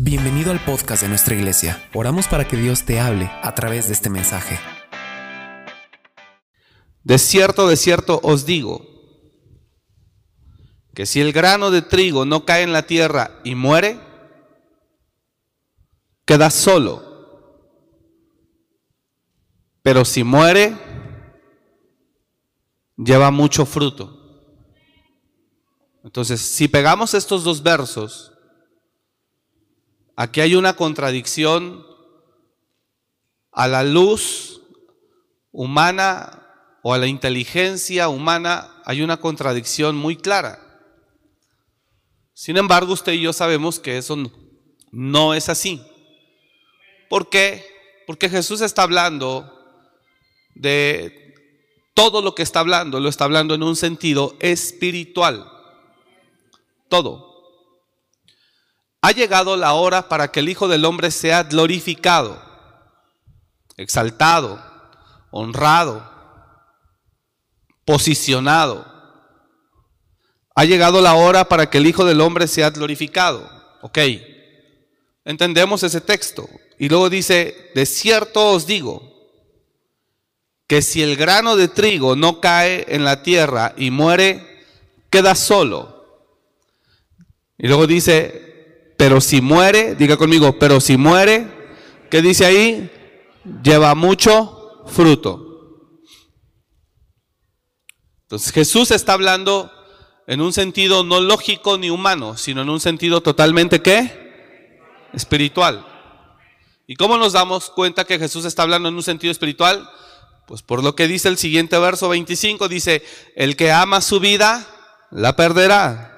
Bienvenido al podcast de nuestra iglesia. Oramos para que Dios te hable a través de este mensaje. De cierto, de cierto os digo, que si el grano de trigo no cae en la tierra y muere, queda solo. Pero si muere, lleva mucho fruto. Entonces, si pegamos estos dos versos, Aquí hay una contradicción a la luz humana o a la inteligencia humana, hay una contradicción muy clara. Sin embargo, usted y yo sabemos que eso no es así. ¿Por qué? Porque Jesús está hablando de todo lo que está hablando, lo está hablando en un sentido espiritual. Todo. Ha llegado la hora para que el Hijo del Hombre sea glorificado, exaltado, honrado, posicionado. Ha llegado la hora para que el Hijo del Hombre sea glorificado. Ok, entendemos ese texto. Y luego dice, de cierto os digo, que si el grano de trigo no cae en la tierra y muere, queda solo. Y luego dice, pero si muere, diga conmigo, pero si muere, ¿qué dice ahí? Lleva mucho fruto. Entonces Jesús está hablando en un sentido no lógico ni humano, sino en un sentido totalmente qué? Espiritual. ¿Y cómo nos damos cuenta que Jesús está hablando en un sentido espiritual? Pues por lo que dice el siguiente verso 25, dice, el que ama su vida, la perderá.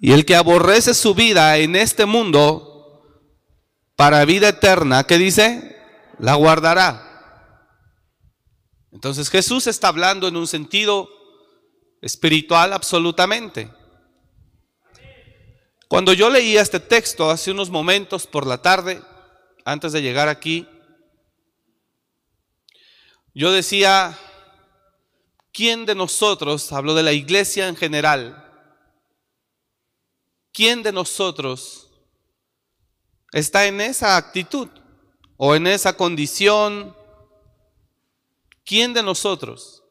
Y el que aborrece su vida en este mundo para vida eterna, ¿qué dice? La guardará. Entonces Jesús está hablando en un sentido espiritual absolutamente. Cuando yo leía este texto hace unos momentos por la tarde, antes de llegar aquí, yo decía, ¿quién de nosotros, hablo de la iglesia en general, ¿quién de nosotros está en esa actitud o en esa condición? ¿Quién de nosotros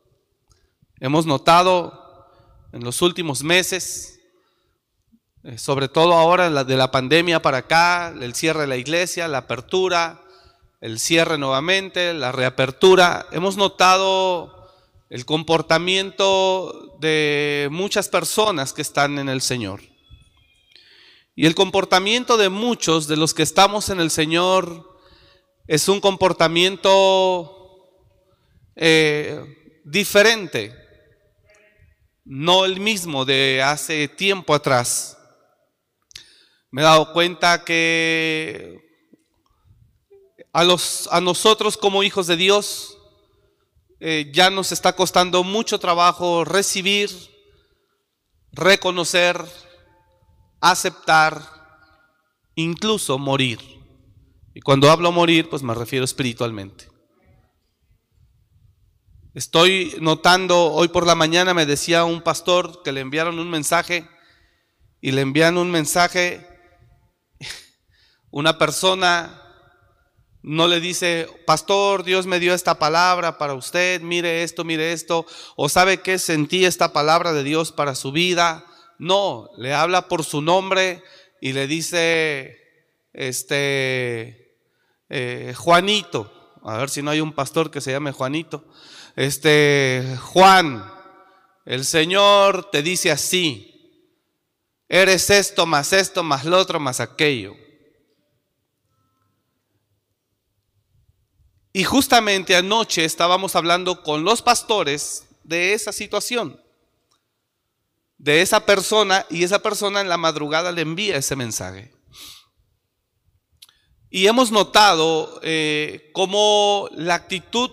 hemos notado en los últimos meses, eh, sobre todo ahora de la pandemia para acá, el cierre de la iglesia, la apertura, el cierre nuevamente, la reapertura, hemos notado el comportamiento de muchas personas que están en el Señor. Y el comportamiento de muchos de los que estamos en el Señor es un comportamiento eh, diferente, no el mismo de hace tiempo atrás. Me he dado cuenta que a, los, a nosotros como hijos de Dios eh, ya nos está costando mucho trabajo recibir, reconocer, aceptar, incluso morir. Y cuando hablo morir, pues me refiero espiritualmente. Estoy notando, hoy por la mañana me decía un pastor que le enviaron un mensaje y le envían un mensaje, una persona no le dice, pastor, Dios me dio esta palabra para usted, mire esto, mire esto, o sabe que sentí esta palabra de Dios para su vida, no, le habla por su nombre y le dice, este, eh, Juanito, a ver si no hay un pastor que se llame Juanito, este, Juan, el Señor te dice así, eres esto, más esto, más lo otro, más aquello. Y justamente anoche estábamos hablando con los pastores de esa situación de esa persona y esa persona en la madrugada le envía ese mensaje. Y hemos notado eh, cómo la actitud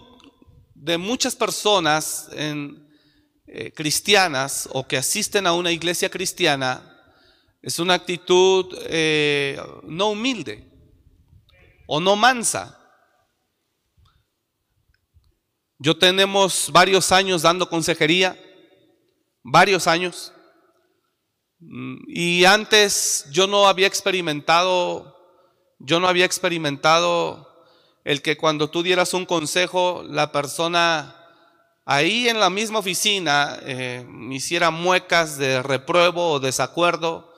de muchas personas eh, cristianas o que asisten a una iglesia cristiana es una actitud eh, no humilde o no mansa. Yo tenemos varios años dando consejería, varios años. Mm, y antes yo no había experimentado yo no había experimentado el que cuando tú dieras un consejo, la persona ahí en la misma oficina eh, hiciera muecas de repruebo o desacuerdo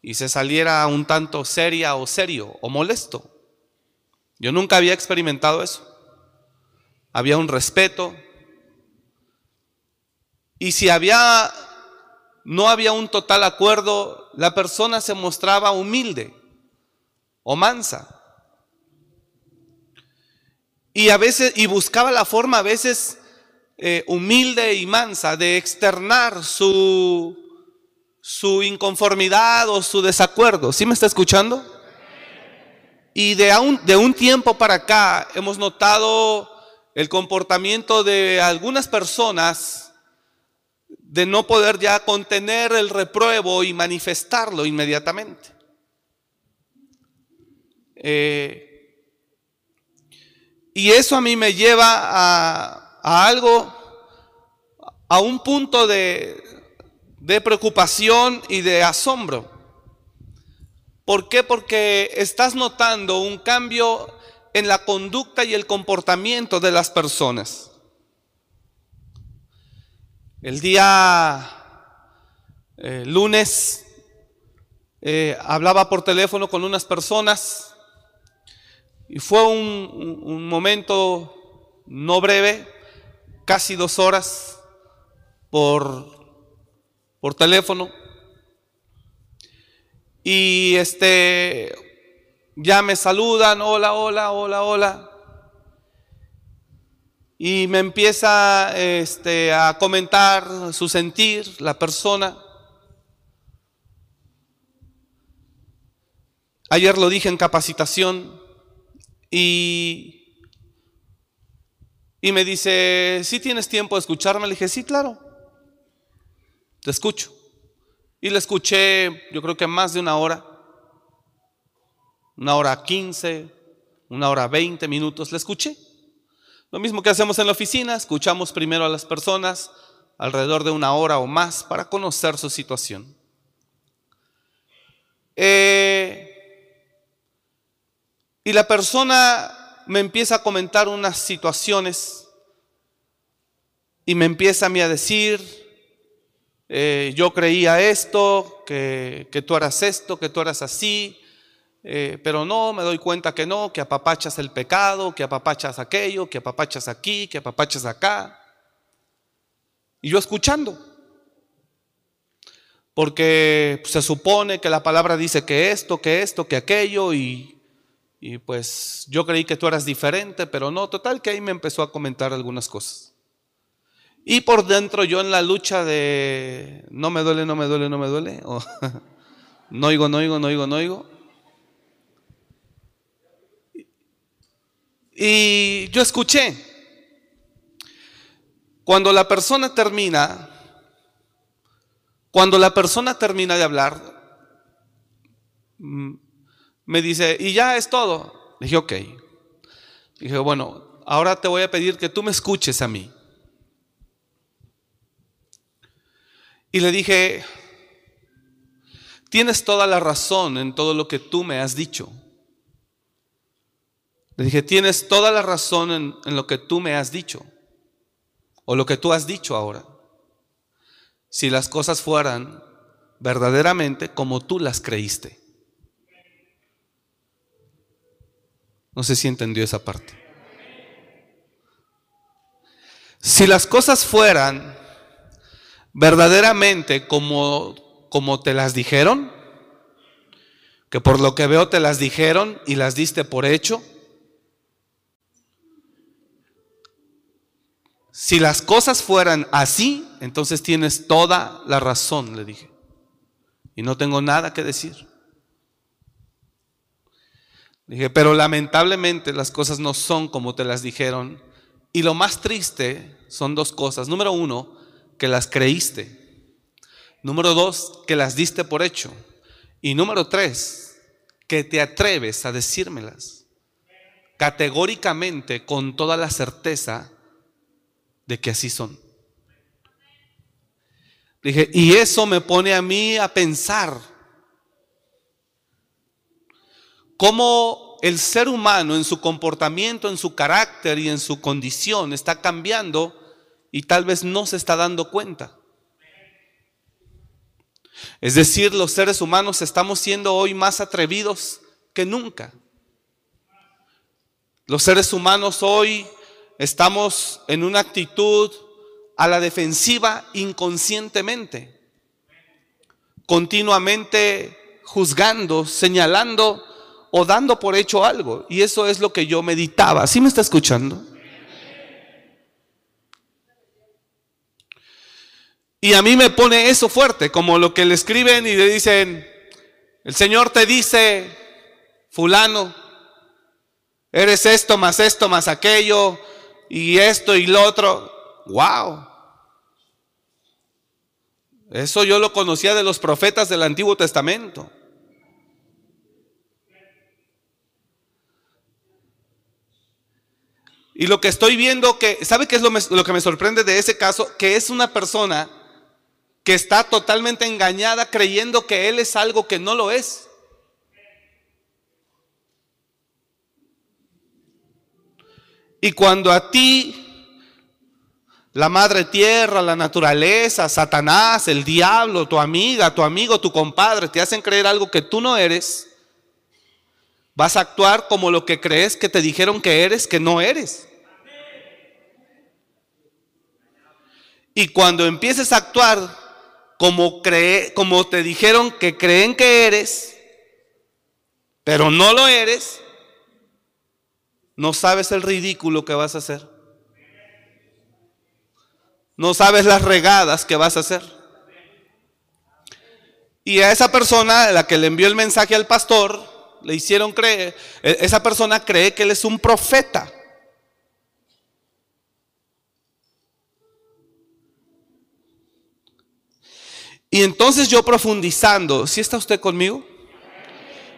y se saliera un tanto seria o serio o molesto. Yo nunca había experimentado eso. Había un respeto. Y si había no había un total acuerdo, la persona se mostraba humilde o mansa. Y a veces, y buscaba la forma a veces eh, humilde y mansa de externar su, su inconformidad o su desacuerdo. ¿Sí me está escuchando? Y de un, de un tiempo para acá hemos notado el comportamiento de algunas personas de no poder ya contener el repruebo y manifestarlo inmediatamente. Eh, y eso a mí me lleva a, a algo, a un punto de, de preocupación y de asombro. ¿Por qué? Porque estás notando un cambio en la conducta y el comportamiento de las personas. El día eh, lunes eh, hablaba por teléfono con unas personas y fue un, un momento no breve, casi dos horas por, por teléfono. Y este, ya me saludan, hola, hola, hola, hola y me empieza este, a comentar su sentir, la persona. Ayer lo dije en capacitación y, y me dice, ¿sí tienes tiempo de escucharme? Le dije, sí, claro, te escucho. Y le escuché, yo creo que más de una hora, una hora quince, una hora veinte minutos, le escuché. Lo mismo que hacemos en la oficina, escuchamos primero a las personas alrededor de una hora o más para conocer su situación. Eh, y la persona me empieza a comentar unas situaciones y me empieza a mí a decir, eh, yo creía esto, que, que tú eras esto, que tú eras así, eh, pero no, me doy cuenta que no, que apapachas el pecado, que apapachas aquello, que apapachas aquí, que apapachas acá. Y yo escuchando. Porque se supone que la palabra dice que esto, que esto, que aquello, y, y pues yo creí que tú eras diferente, pero no, total que ahí me empezó a comentar algunas cosas. Y por dentro yo en la lucha de no me duele, no me duele, no me duele, o no oigo, no oigo, no oigo, no oigo. Y yo escuché, cuando la persona termina, cuando la persona termina de hablar, mm, me dice, y ya es todo. dije, ok. dije, bueno, ahora te voy a pedir que tú me escuches a mí. Y le dije, tienes toda la razón en todo lo que tú me has dicho. Le dije, tienes toda la razón en, lo que tú me has dicho, o lo que tú has dicho ahora. Si las cosas fueran verdaderamente como tú las creíste. No sé si entendió esa parte. Si las cosas fueran verdaderamente como, como te las dijeron, que por lo que veo te las dijeron y las diste por hecho, Si las cosas fueran así, entonces tienes toda la razón, le dije. Y no tengo nada que decir. Dije, pero lamentablemente las cosas no son como te las dijeron. Y lo más triste son dos cosas. Número uno, que las creíste. Número dos, que las diste por hecho. Y número tres, que te atreves a decírmelas categóricamente, con toda la certeza de que así son. Dije, y eso me pone a mí a pensar cómo el ser humano en su comportamiento, en su carácter y en su condición está cambiando y tal vez no se está dando cuenta. Es decir, los seres humanos estamos siendo hoy más atrevidos que nunca. Los seres humanos hoy estamos en una actitud a la defensiva inconscientemente, continuamente juzgando, señalando o dando por hecho algo. Y eso es lo que yo meditaba. ¿Sí me está escuchando? Y a mí me pone eso fuerte, como lo que le escriben y le dicen, el Señor te dice, fulano, eres esto más esto más aquello y esto y lo otro. ¡Wow! Eso yo lo conocía de los profetas del Antiguo Testamento. Y lo que estoy viendo que, ¿sabe qué es lo, lo, que me sorprende de ese caso? Que es una persona que está totalmente engañada creyendo que él es algo que no lo es. Y cuando a ti la madre tierra, la naturaleza, Satanás, el diablo, tu amiga, tu amigo, tu compadre, te hacen creer algo que tú no eres, vas a actuar como lo que crees que te dijeron que eres, que no eres. Y cuando empieces a actuar como, cree, como te dijeron que creen que eres, pero no lo eres, no sabes el ridículo que vas a hacer. No sabes las regadas que vas a hacer. Y a esa persona, la que le envió el mensaje al pastor, le hicieron creer, esa persona cree que él es un profeta. Y entonces yo profundizando, ¿sí está usted conmigo?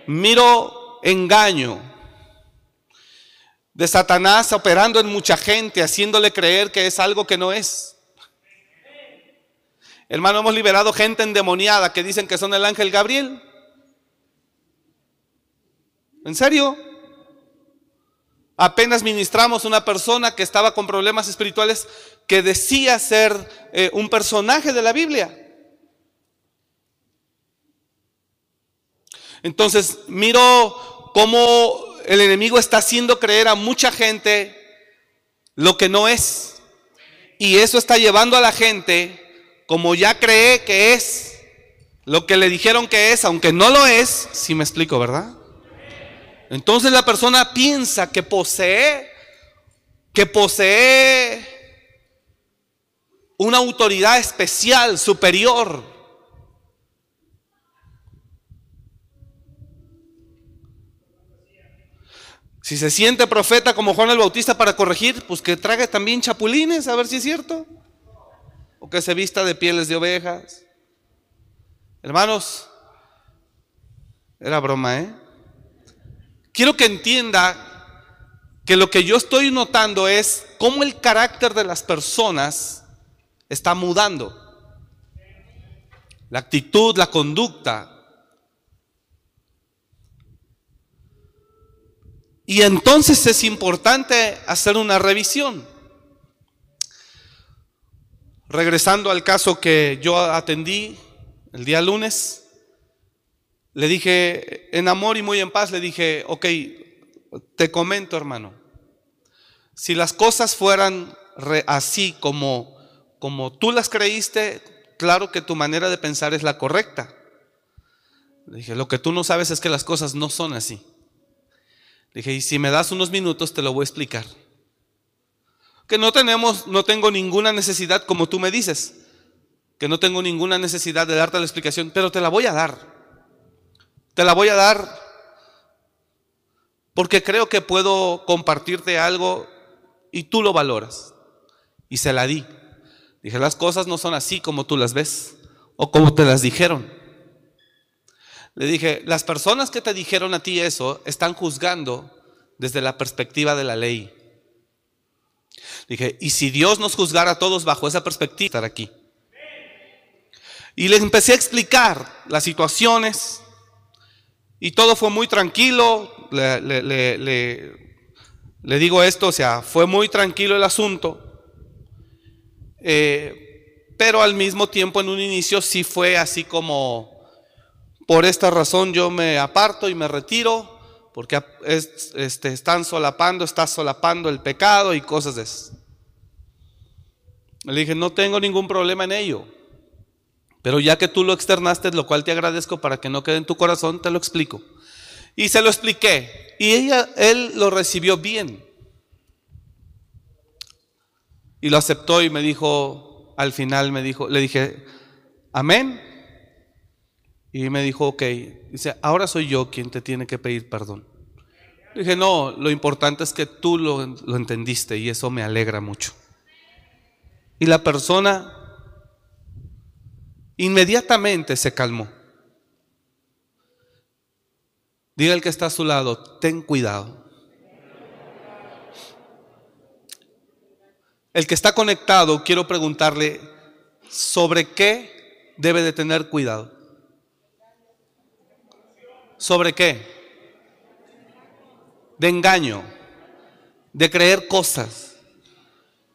Miro engaño de Satanás operando en mucha gente, haciéndole creer que es algo que no es. Hermano, hemos liberado gente endemoniada que dicen que son el ángel Gabriel. ¿En serio? Apenas ministramos una persona que estaba con problemas espirituales que decía ser eh, un personaje de la Biblia. Entonces, miro cómo el enemigo está haciendo creer a mucha gente lo que no es. Y eso está llevando a la gente como ya cree que es lo que le dijeron que es, aunque no lo es, si me explico, ¿verdad? Entonces la persona piensa que posee, que posee una autoridad especial, superior. Si se siente profeta como Juan el Bautista para corregir, pues que trague también chapulines, a ver si es cierto o que se vista de pieles de ovejas. Hermanos, era broma, ¿eh? Quiero que entienda que lo que yo estoy notando es cómo el carácter de las personas está mudando. La actitud, la conducta. Y entonces es importante hacer una revisión. Regresando al caso que yo atendí el día lunes, le dije, en amor y muy en paz, le dije, ok, te comento hermano, si las cosas fueran así como, como tú las creíste, claro que tu manera de pensar es la correcta. Le dije, lo que tú no sabes es que las cosas no son así. Dije, y si me das unos minutos te lo voy a explicar que no tenemos, no tengo ninguna necesidad, como tú me dices, que no tengo ninguna necesidad de darte la explicación, pero te la voy a dar. Te la voy a dar porque creo que puedo compartirte algo y tú lo valoras. Y se la di. Dije, las cosas no son así como tú las ves o como te las dijeron. Le dije, las personas que te dijeron a ti eso están juzgando desde la perspectiva de la ley. Dije, ¿y si Dios nos juzgara a todos bajo esa perspectiva, estar aquí? Y les empecé a explicar las situaciones y todo fue muy tranquilo. le, le- le- le- le digo esto, o sea, fue muy tranquilo el asunto, eh, pero al mismo tiempo en un inicio sí fue así como, por esta razón yo me aparto y me retiro, porque es- este, están solapando, está solapando el pecado y cosas de esas. Le dije, no tengo ningún problema en ello. Pero ya que tú lo externaste, lo cual te agradezco para que no quede en tu corazón, te lo explico. Y se lo expliqué. Y ella, él lo recibió bien. Y lo aceptó y me dijo, al final me dijo, le dije, amén. Y me dijo, ok. Dice, ahora soy yo quien te tiene que pedir perdón. Dije, no, lo importante es que tú lo, lo entendiste y eso me alegra mucho. Y la persona inmediatamente se calmó. Diga el que está a su lado, ten cuidado. El que está conectado, quiero preguntarle, ¿sobre qué debe de tener cuidado? ¿Sobre qué? De engaño, de creer cosas.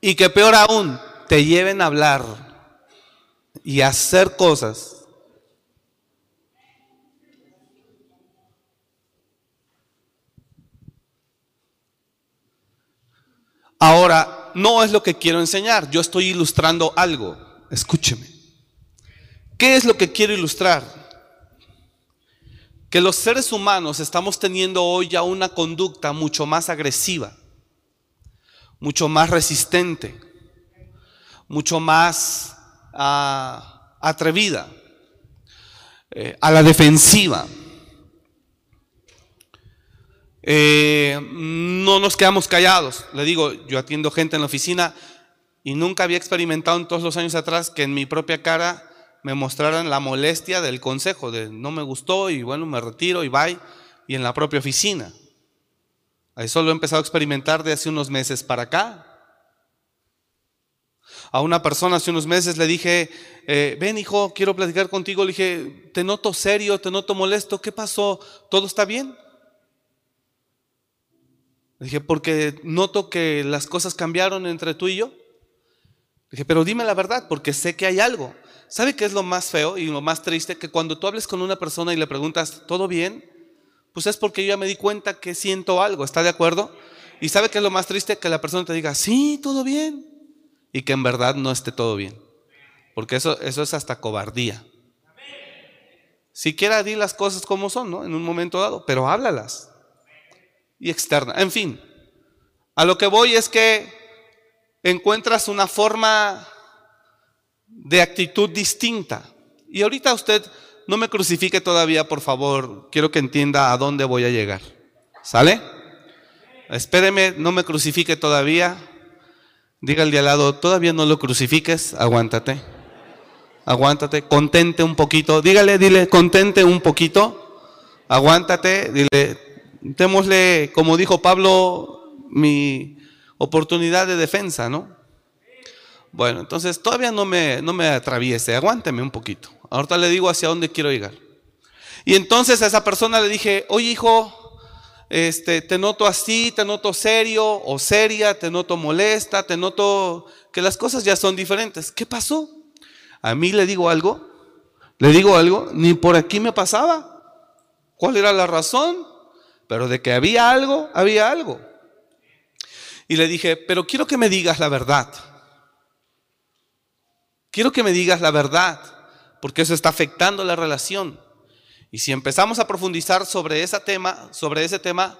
Y que peor aún, te lleven a hablar y a hacer cosas. Ahora, no es lo que quiero enseñar, yo estoy ilustrando algo. Escúcheme. ¿Qué es lo que quiero ilustrar? Que los seres humanos estamos teniendo hoy ya una conducta mucho más agresiva, mucho más resistente, mucho más ah, atrevida, eh, a la defensiva. Eh, no nos quedamos callados. Le digo, yo atiendo gente en la oficina y nunca había experimentado en todos los años atrás que en mi propia cara me mostraran la molestia del consejo, de no me gustó y bueno, me retiro y bye, y en la propia oficina. Eso lo he empezado a experimentar de hace unos meses para acá. A una persona hace unos meses le dije, eh, ven hijo, quiero platicar contigo. Le dije, te noto serio, te noto molesto, ¿qué pasó? ¿Todo está bien? Le dije, porque noto que las cosas cambiaron entre tú y yo. Le dije, pero dime la verdad, porque sé que hay algo. ¿Sabe qué es lo más feo y lo más triste? Que cuando tú hables con una persona y le preguntas, ¿todo bien? Pues es porque yo ya me di cuenta que siento algo, ¿está de acuerdo? Y ¿sabe qué es lo más triste? Que la persona te diga, sí, todo bien. Y que en verdad no esté todo bien. Porque eso, eso es hasta cobardía. Siquiera di las cosas como son, ¿no? En un momento dado, pero háblalas. Y externa. En fin, a lo que voy es que encuentras una forma de actitud distinta. Y ahorita usted no me crucifique todavía, por favor. Quiero que entienda a dónde voy a llegar. ¿Sale? Espéreme, no me crucifique todavía. Diga al de al lado, todavía no lo crucifiques, aguántate. Aguántate, contente un poquito. Dígale, dile, contente un poquito. Aguántate, dile, démosle, como dijo Pablo, mi oportunidad de defensa, ¿no? Bueno, entonces todavía no me, no me atraviese, aguánteme un poquito. Ahorita le digo hacia dónde quiero llegar. Y entonces a esa persona le dije, oye hijo, este, te noto así, te noto serio o seria, te noto molesta, te noto que las cosas ya son diferentes. ¿Qué pasó? A mí le digo algo, le digo algo, ni por aquí me pasaba. ¿Cuál era la razón? Pero de que había algo, había algo. Y le dije, pero quiero que me digas la verdad. Quiero que me digas la verdad, porque eso está afectando la relación. Y si empezamos a profundizar sobre ese tema, sobre ese tema,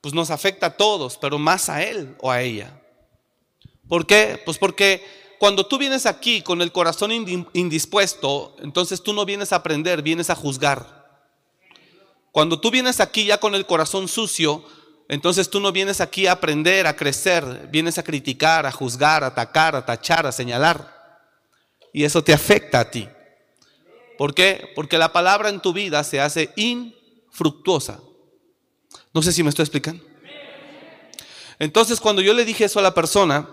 pues nos afecta a todos, pero más a él o a ella. ¿Por qué? Pues porque cuando tú vienes aquí con el corazón indispuesto, entonces tú no vienes a aprender, vienes a juzgar. Cuando tú vienes aquí ya con el corazón sucio, entonces tú no vienes aquí a aprender, a crecer, vienes a criticar, a juzgar, a atacar, a tachar, a señalar. Y eso te afecta a ti. ¿Por qué? Porque la palabra en tu vida se hace infructuosa. No sé si me estoy explicando. Entonces cuando yo le dije eso a la persona,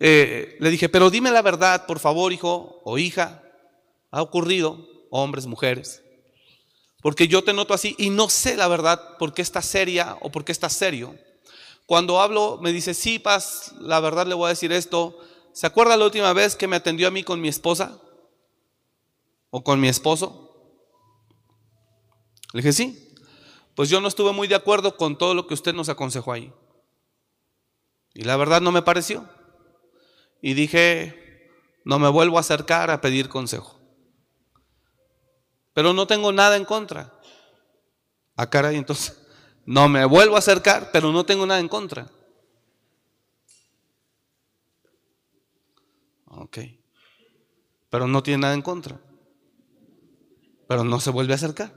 eh, le dije, pero dime la verdad, por favor, hijo o hija, ha ocurrido, hombres, mujeres. porque yo te noto así y no sé la verdad por qué estás seria o por qué estás serio. Cuando hablo, me dice, sí, Paz, la verdad le voy a decir esto. ¿Se acuerda la última vez que me atendió a mí con mi esposa? ¿O con mi esposo? Le dije, sí. Pues yo no estuve muy de acuerdo con todo lo que usted nos aconsejó ahí. Y la verdad no me pareció. Y dije, no me vuelvo a acercar a pedir consejo. Pero no tengo nada en contra. A ah, cara entonces. No me vuelvo a acercar, pero no tengo nada en contra. Ok. Pero no tiene nada en contra. Pero no se vuelve a acercar.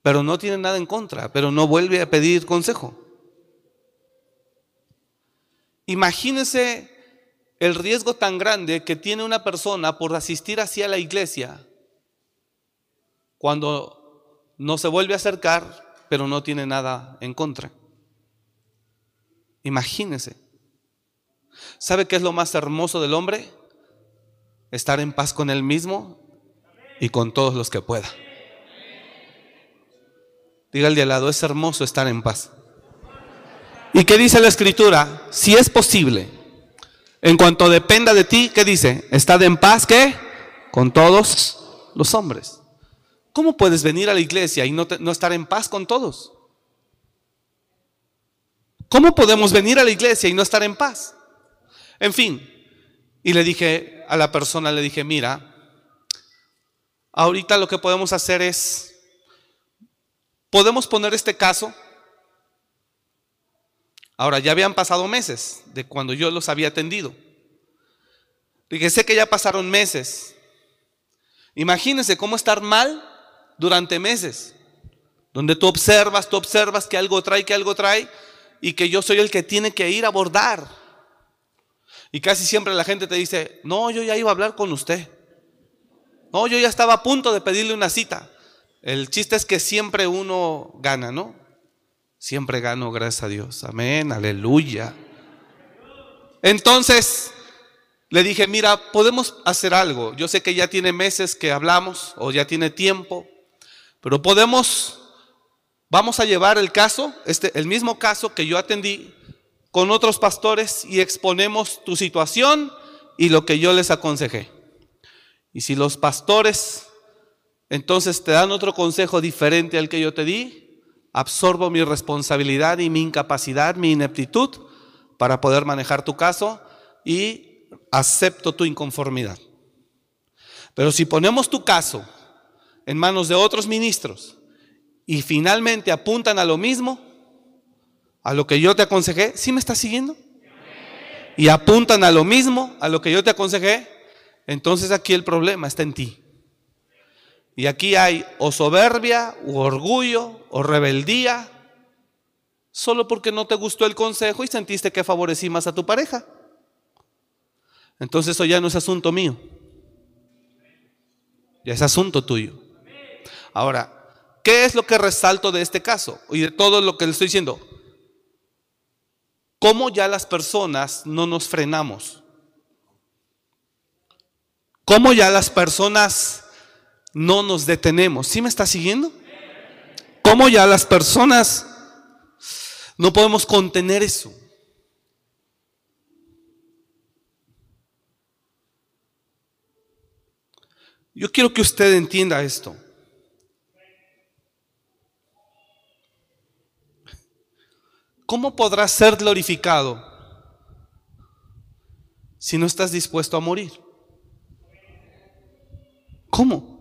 Pero no tiene nada en contra, pero no vuelve a pedir consejo. Imagínese el riesgo tan grande que tiene una persona por asistir hacia la iglesia cuando no se vuelve a acercar, pero no tiene nada en contra. Imagínese. ¿Sabe qué es lo más hermoso del hombre? Estar en paz con él mismo y con todos los que pueda. Diga al de al lado, es hermoso estar en paz. ¿Y qué dice la escritura? Si es posible, en cuanto dependa de ti, ¿qué dice? Estad en paz, ¿qué? Con todos los hombres. ¿Cómo puedes venir a la iglesia y no, no estar en paz con todos? ¿Cómo podemos venir a la iglesia y no estar en paz? En fin, y le dije a la persona, le dije, mira, ahorita lo que podemos hacer es, podemos poner este caso. Ahora, ya habían pasado meses de cuando yo los había atendido. Dije, sé que ya pasaron meses. Imagínense cómo estar mal durante meses, donde tú observas, tú observas que algo trae, que algo trae, y que yo soy el que tiene que ir a abordar. Y casi siempre la gente te dice, no, yo ya iba a hablar con usted. No, yo ya estaba a punto de pedirle una cita. El chiste es que siempre uno gana, ¿no? Siempre gano, gracias a Dios. Amén, aleluya. Entonces, le dije, mira, podemos hacer algo. Yo sé que ya tiene meses que hablamos o ya tiene tiempo. Pero podemos, vamos a llevar el caso, este, el mismo caso que yo atendí con otros pastores y exponemos tu situación y lo que yo les aconsejé. Y si los pastores entonces te dan otro consejo diferente al que yo te di, absorbo mi responsabilidad y mi incapacidad, mi ineptitud para poder manejar tu caso y acepto tu inconformidad. Pero si ponemos tu caso en manos de otros ministros y finalmente apuntan a lo mismo, a lo que yo te aconsejé, ¿sí me estás siguiendo? Y apuntan a lo mismo, a lo que yo te aconsejé, entonces aquí el problema está en ti. Y aquí hay o soberbia, o orgullo, o rebeldía, solo porque no te gustó el consejo y sentiste que favorecí más a tu pareja. Entonces eso ya no es asunto mío, ya es asunto tuyo. Ahora, ¿qué es lo que resalto de este caso y de todo lo que le estoy diciendo? ¿Cómo ya las personas no nos frenamos? ¿Cómo ya las personas no nos detenemos? ¿Sí me está siguiendo? ¿Cómo ya las personas no podemos contener eso? Yo quiero que usted entienda esto. ¿Cómo podrás ser glorificado si no estás dispuesto a morir? ¿Cómo?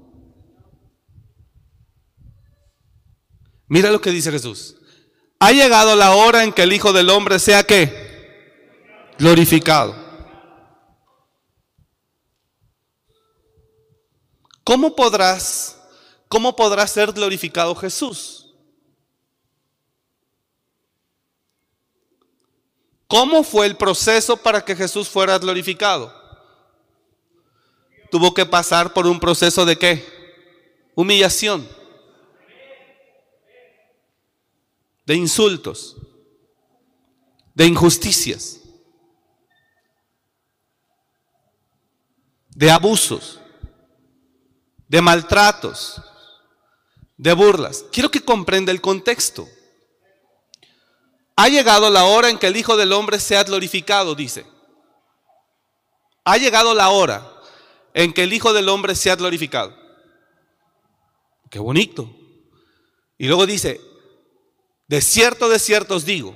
Mira lo que dice Jesús. Ha llegado la hora en que el Hijo del Hombre sea qué? Glorificado. ¿Cómo podrás, cómo podrá ser glorificado Jesús? ¿Cómo fue el proceso para que Jesús fuera glorificado? Tuvo que pasar por un proceso de qué? Humillación. De insultos. De injusticias. De abusos. De maltratos. de burlas. Quiero que comprenda el contexto. Ha llegado la hora en que el Hijo del Hombre sea glorificado, dice. Ha llegado la hora en que el Hijo del Hombre sea glorificado. Qué bonito. Y luego dice, de cierto, de cierto os digo,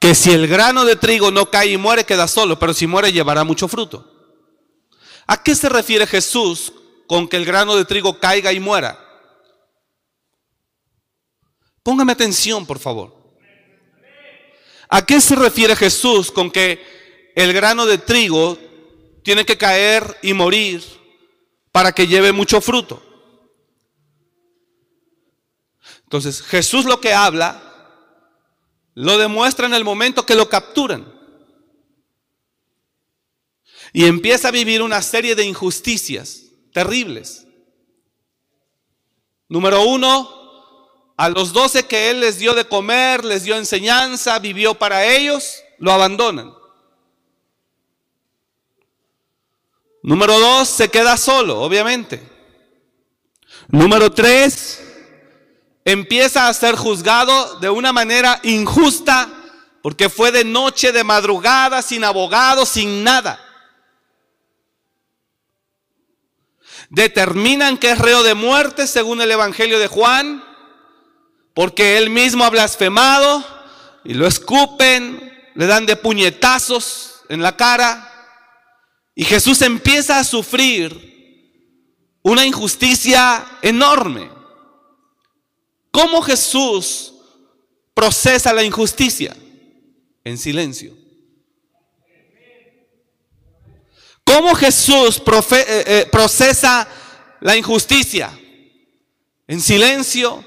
que si el grano de trigo no cae y muere, queda solo, pero si muere llevará mucho fruto. ¿A qué se refiere Jesús con que el grano de trigo caiga y muera? Póngame atención, por favor. ¿A qué se refiere Jesús con que el grano de trigo tiene que caer y morir para que lleve mucho fruto? Entonces, Jesús lo que habla lo demuestra en el momento que lo capturan. Y empieza a vivir una serie de injusticias terribles. Número uno, a los doce que Él les dio de comer, les dio enseñanza, vivió para ellos, lo abandonan. Número dos, se queda solo, obviamente. Número tres, empieza a ser juzgado de una manera injusta porque fue de noche, de madrugada, sin abogado, sin nada. Determinan que es reo de muerte según el Evangelio de Juan porque él mismo ha blasfemado y lo escupen, le dan de puñetazos en la cara y Jesús empieza a sufrir una injusticia enorme. ¿Cómo Jesús procesa la injusticia? En silencio. ¿Cómo Jesús eh, eh, procesa la injusticia? En silencio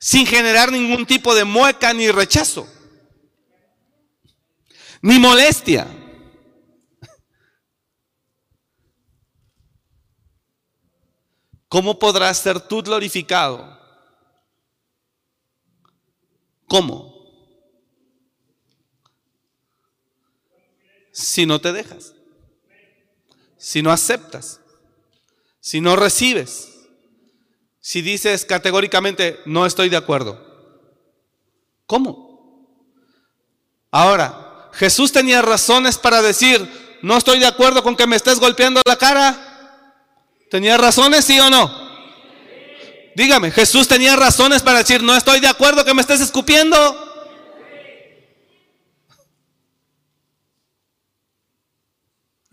sin generar ningún tipo de mueca ni rechazo, ni molestia. ¿Cómo podrás ser tú glorificado? ¿Cómo? Si no te dejas, si no aceptas, si no recibes si dices categóricamente, no estoy de acuerdo? ¿Cómo? Ahora, Jesús tenía razones para decir, no estoy de acuerdo con que me estés golpeando la cara. ¿Tenía razones, sí o no? Dígame, Jesús tenía razones para decir, no estoy de acuerdo que me estés escupiendo.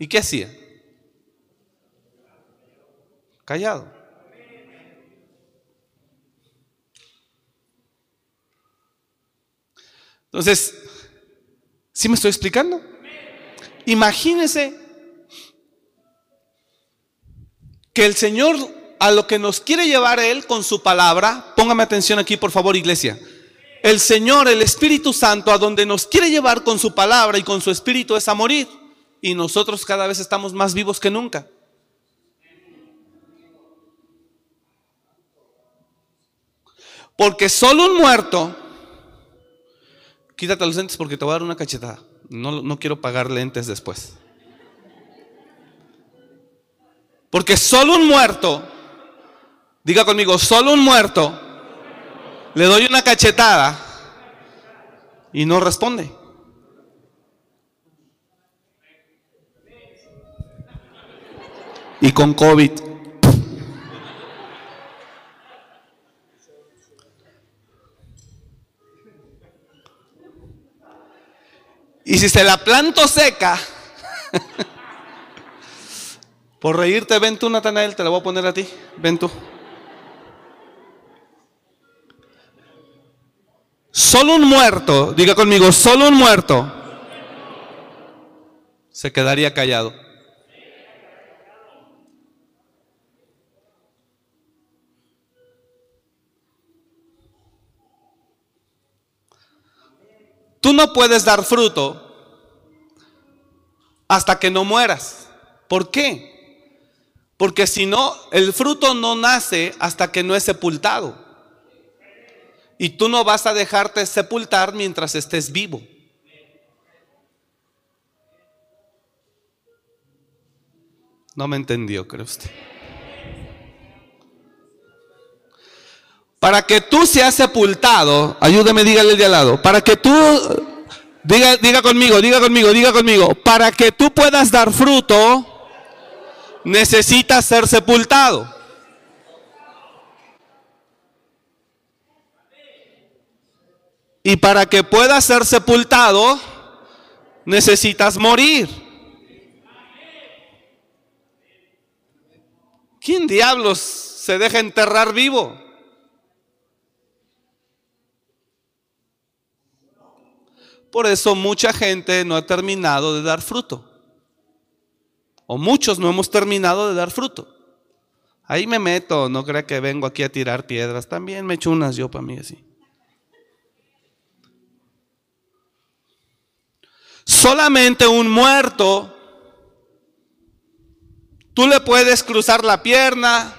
¿Y qué hacía? Callado. Entonces, ¿sí me estoy explicando? Imagínese que el Señor a lo que nos quiere llevar Él con su palabra, póngame atención aquí por favor iglesia, el Señor, el Espíritu Santo, a donde nos quiere llevar con su palabra y con su Espíritu es a morir. Y nosotros cada vez estamos más vivos que nunca. Porque solo un muerto quítate los lentes porque te voy a dar una cachetada. No, no quiero pagar lentes después. Porque solo un muerto, diga conmigo, solo un muerto, le doy una cachetada y no responde. Y con COVID. Y si se la planto seca, por reírte, ven tú, Natanael, te la voy a poner a ti. Ven tú. Solo un muerto, diga conmigo, solo un muerto se quedaría callado. Tú no puedes dar fruto hasta que no mueras. ¿Por qué? Porque si no, el fruto no nace hasta que no es sepultado. Y tú no vas a dejarte sepultar mientras estés vivo. No me entendió, creo usted. Para que tú seas sepultado, ayúdame, dígale de al lado, para que tú, diga, diga conmigo, diga conmigo, diga conmigo, para que tú puedas dar fruto, necesitas ser sepultado. Y para que puedas ser sepultado, necesitas morir. ¿Quién diablos se deja enterrar vivo? Por eso mucha gente no ha terminado de dar fruto. O muchos no hemos terminado de dar fruto. Ahí me meto, no crea que vengo aquí a tirar piedras. También me echo unas yo para mí así. Solamente un muerto, tú le puedes cruzar la pierna,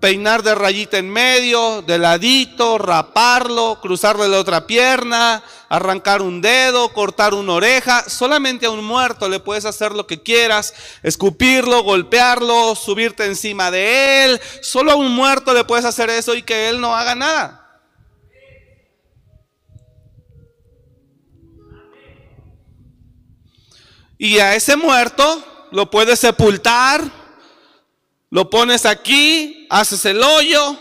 peinar de rayita en medio, de ladito, raparlo, cruzarle la otra pierna, arrancar un dedo, cortar una oreja. Solamente a un muerto le puedes hacer lo que quieras, escupirlo, golpearlo, subirte encima de él. Solo a un muerto le puedes hacer eso y que él no haga nada. Y a ese muerto lo puedes sepultar, lo pones aquí, haces el hoyo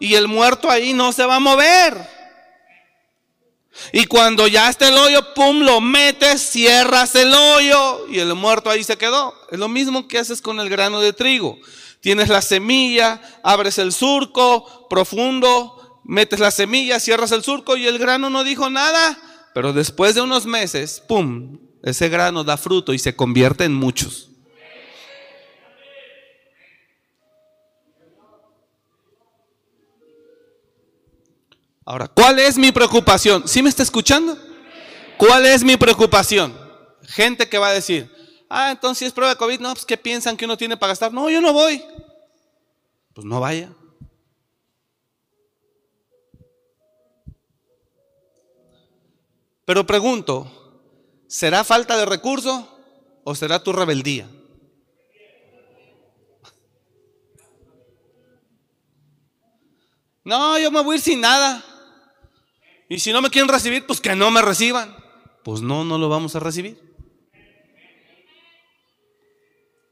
y el muerto ahí no se va a mover. Y cuando ya está el hoyo, pum, lo metes, cierras el hoyo y el muerto ahí se quedó. Es lo mismo que haces con el grano de trigo. Tienes la semilla, abres el surco profundo, metes la semilla, cierras el surco y el grano no dijo nada. Pero después de unos meses, pum, ese grano da fruto y se convierte en muchos. Ahora, ¿cuál es mi preocupación? ¿Sí me está escuchando? ¿Cuál es mi preocupación? Gente que va a decir, ah, entonces es prueba de COVID, no, pues que piensan que uno tiene para gastar. No, yo no voy. Pues no vaya. Pero pregunto, ¿será falta de recurso o será tu rebeldía? No, yo me voy a ir sin nada. Y si no me quieren recibir, pues que no me reciban. Pues no, no lo vamos a recibir.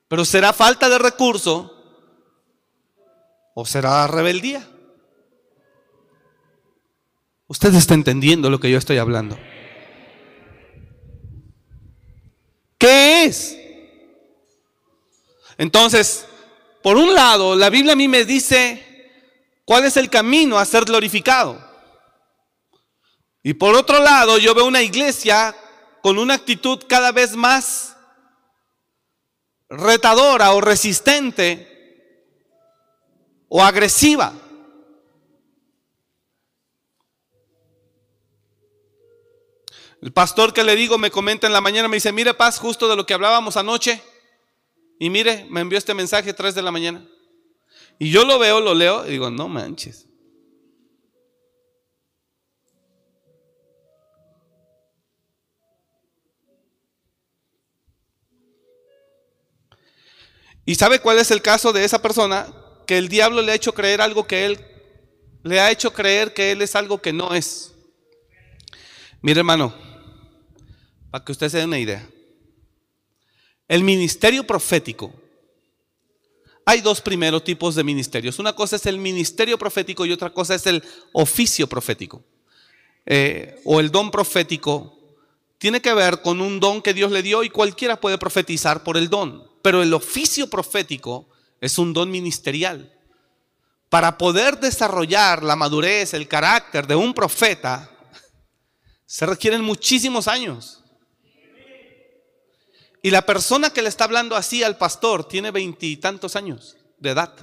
Pero será falta de recurso o será rebeldía. Usted está entendiendo lo que yo estoy hablando. ¿Qué es? Entonces, por un lado, la Biblia a mí me dice cuál es el camino a ser glorificado. Y por otro lado, yo veo una iglesia con una actitud cada vez más retadora o resistente o agresiva. El pastor que le digo me comenta en la mañana, me dice, mire Paz, justo de lo que hablábamos anoche. Y mire, me envió este mensaje 3 de la mañana. Y yo lo veo, lo leo y digo, no manches. ¿Y sabe cuál es el caso de esa persona? Que el diablo le ha hecho creer algo que él, le ha hecho creer que él es algo que no es. Mire hermano, para que usted se dé una idea. El ministerio profético. Hay dos primeros tipos de ministerios. Una cosa es el ministerio profético y otra cosa es el oficio profético. Eh, o el don profético tiene que ver con un don que Dios le dio y cualquiera puede profetizar por el don. Pero el oficio profético es un don ministerial. Para poder desarrollar la madurez, el carácter de un profeta, se requieren muchísimos años. Y la persona que le está hablando así al pastor tiene veintitantos años de edad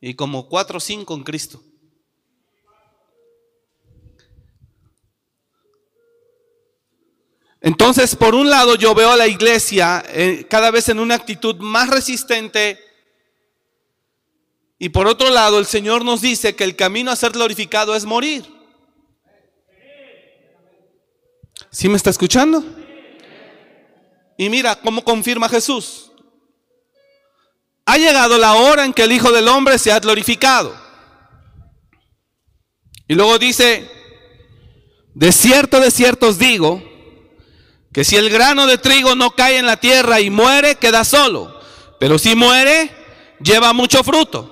y como cuatro o cinco en Cristo. Entonces, por un lado, yo veo a la iglesia eh, cada vez en una actitud más resistente. Y por otro lado, el Señor nos dice que el camino a ser glorificado es morir. ¿Sí me está escuchando? Y mira cómo confirma Jesús. Ha llegado la hora en que el Hijo del Hombre se ha glorificado. Y luego dice, de cierto, de cierto os digo, que si el grano de trigo no cae en la tierra y muere, queda solo. Pero si muere, lleva mucho fruto.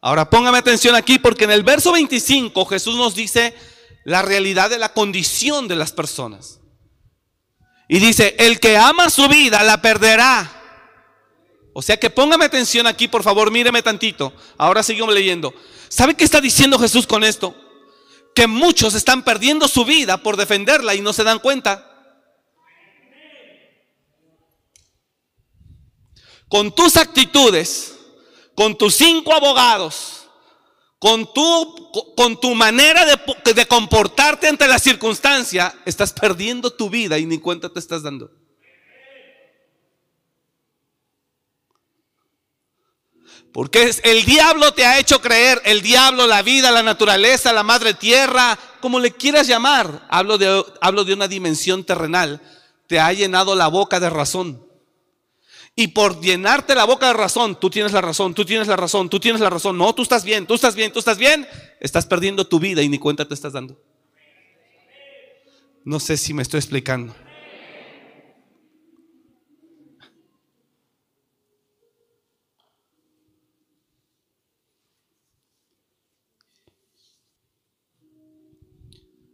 Ahora póngame atención aquí porque en el verso 25 Jesús nos dice la realidad de la condición de las personas. Y dice, el que ama su vida la perderá. O sea que póngame atención aquí, por favor, míreme tantito. Ahora seguimos leyendo. ¿Sabe qué está diciendo Jesús con esto? Que muchos están perdiendo su vida por defenderla y no se dan cuenta. Con tus actitudes, con tus cinco abogados, con tu, con tu manera de, de comportarte ante la circunstancia, estás perdiendo tu vida y ni cuenta te estás dando. Porque el diablo te ha hecho creer, el diablo, la vida, la naturaleza, la madre tierra, como le quieras llamar, hablo de, hablo de una dimensión terrenal, te ha llenado la boca de razón. Y por llenarte la boca de razón, tú tienes la razón, tú tienes la razón, tú tienes la razón. No, tú estás bien, tú estás bien, tú estás bien. Estás perdiendo tu vida y ni cuenta te estás dando. No sé si me estoy explicando.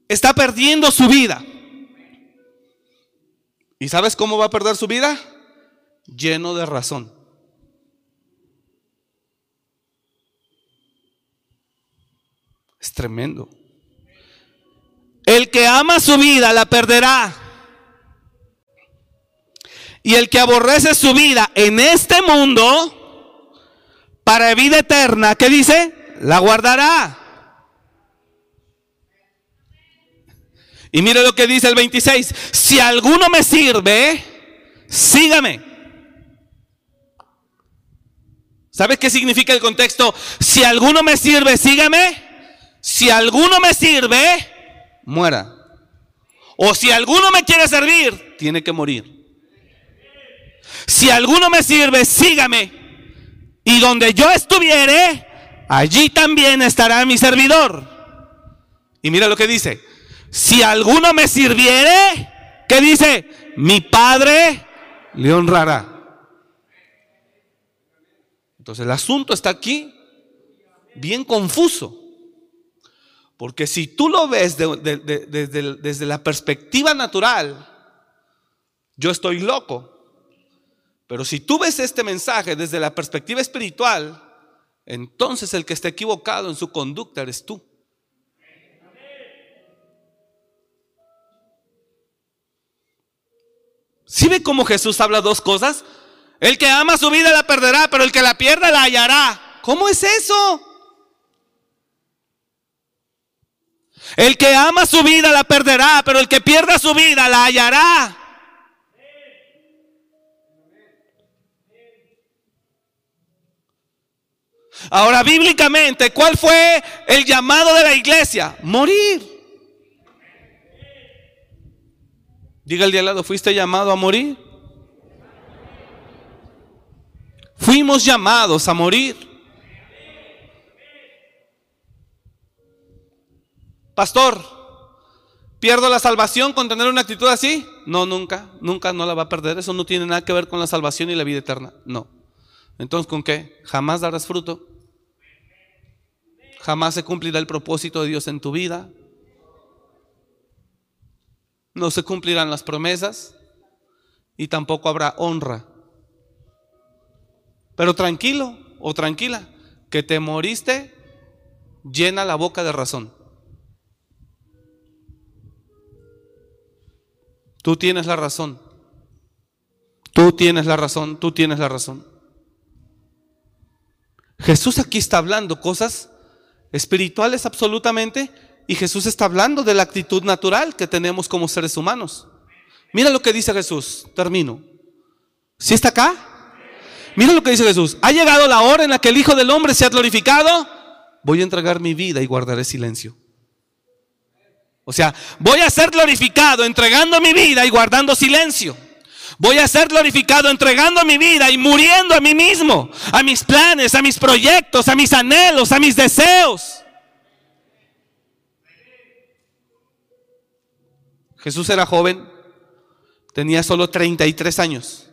está perdiendo su vida. ¿Y sabes cómo va a perder su vida? Lleno de razón. Es tremendo. El que ama su vida la perderá. Y el que aborrece su vida en este mundo, para vida eterna, ¿qué dice? La guardará. Y mire lo que dice el 26. Si alguno me sirve, sígame. ¿Sabes qué significa el contexto? Si alguno me sirve, sígame. Si alguno me sirve, muera. O si alguno me quiere servir, tiene que morir. Si alguno me sirve, sígame. Y donde yo estuviere, allí también estará mi servidor. Y mira lo que dice si alguno me sirviere, ¿qué dice? Mi Padre le honrará. Entonces el asunto está aquí bien confuso. Porque si tú lo ves desde la perspectiva natural, yo estoy loco. Pero si tú ves este mensaje desde la perspectiva espiritual, entonces el que está equivocado en su conducta eres tú. ¿Sí ve cómo Jesús habla dos cosas? El que ama su vida la perderá, pero el que la pierda la hallará. ¿Cómo es eso? El que ama su vida la perderá, pero el que pierda su vida la hallará. Ahora, bíblicamente, ¿cuál fue el llamado de la iglesia? Morir. Diga el día al lado, ¿fuiste llamado a morir? Fuimos llamados a morir. Pastor, ¿pierdo la salvación con tener una actitud así? No, nunca, nunca no la va a perder. Eso no tiene nada que ver con la salvación y la vida eterna. No. Entonces, ¿con qué? Jamás darás fruto. Jamás se cumplirá el propósito de Dios en tu vida no se cumplirán las promesas y tampoco habrá honra. Pero tranquilo o tranquila, que te moriste llena la boca de razón. Tú tienes la razón. Tú tienes la razón, tú tienes la razón. Jesús aquí está hablando cosas espirituales absolutamente y Jesús está hablando de la actitud natural que tenemos como seres humanos. Mira lo que dice Jesús. Termino. ¿Sí está acá? Mira lo que dice Jesús. Ha llegado la hora en la que el Hijo del Hombre sea glorificado. Voy a entregar mi vida y guardaré silencio. O sea, voy a ser glorificado entregando mi vida y guardando silencio. Voy a ser glorificado entregando mi vida y muriendo a mí mismo, a mis planes, a mis proyectos, a mis anhelos, a mis deseos. Jesús era joven, tenía solo 33 años,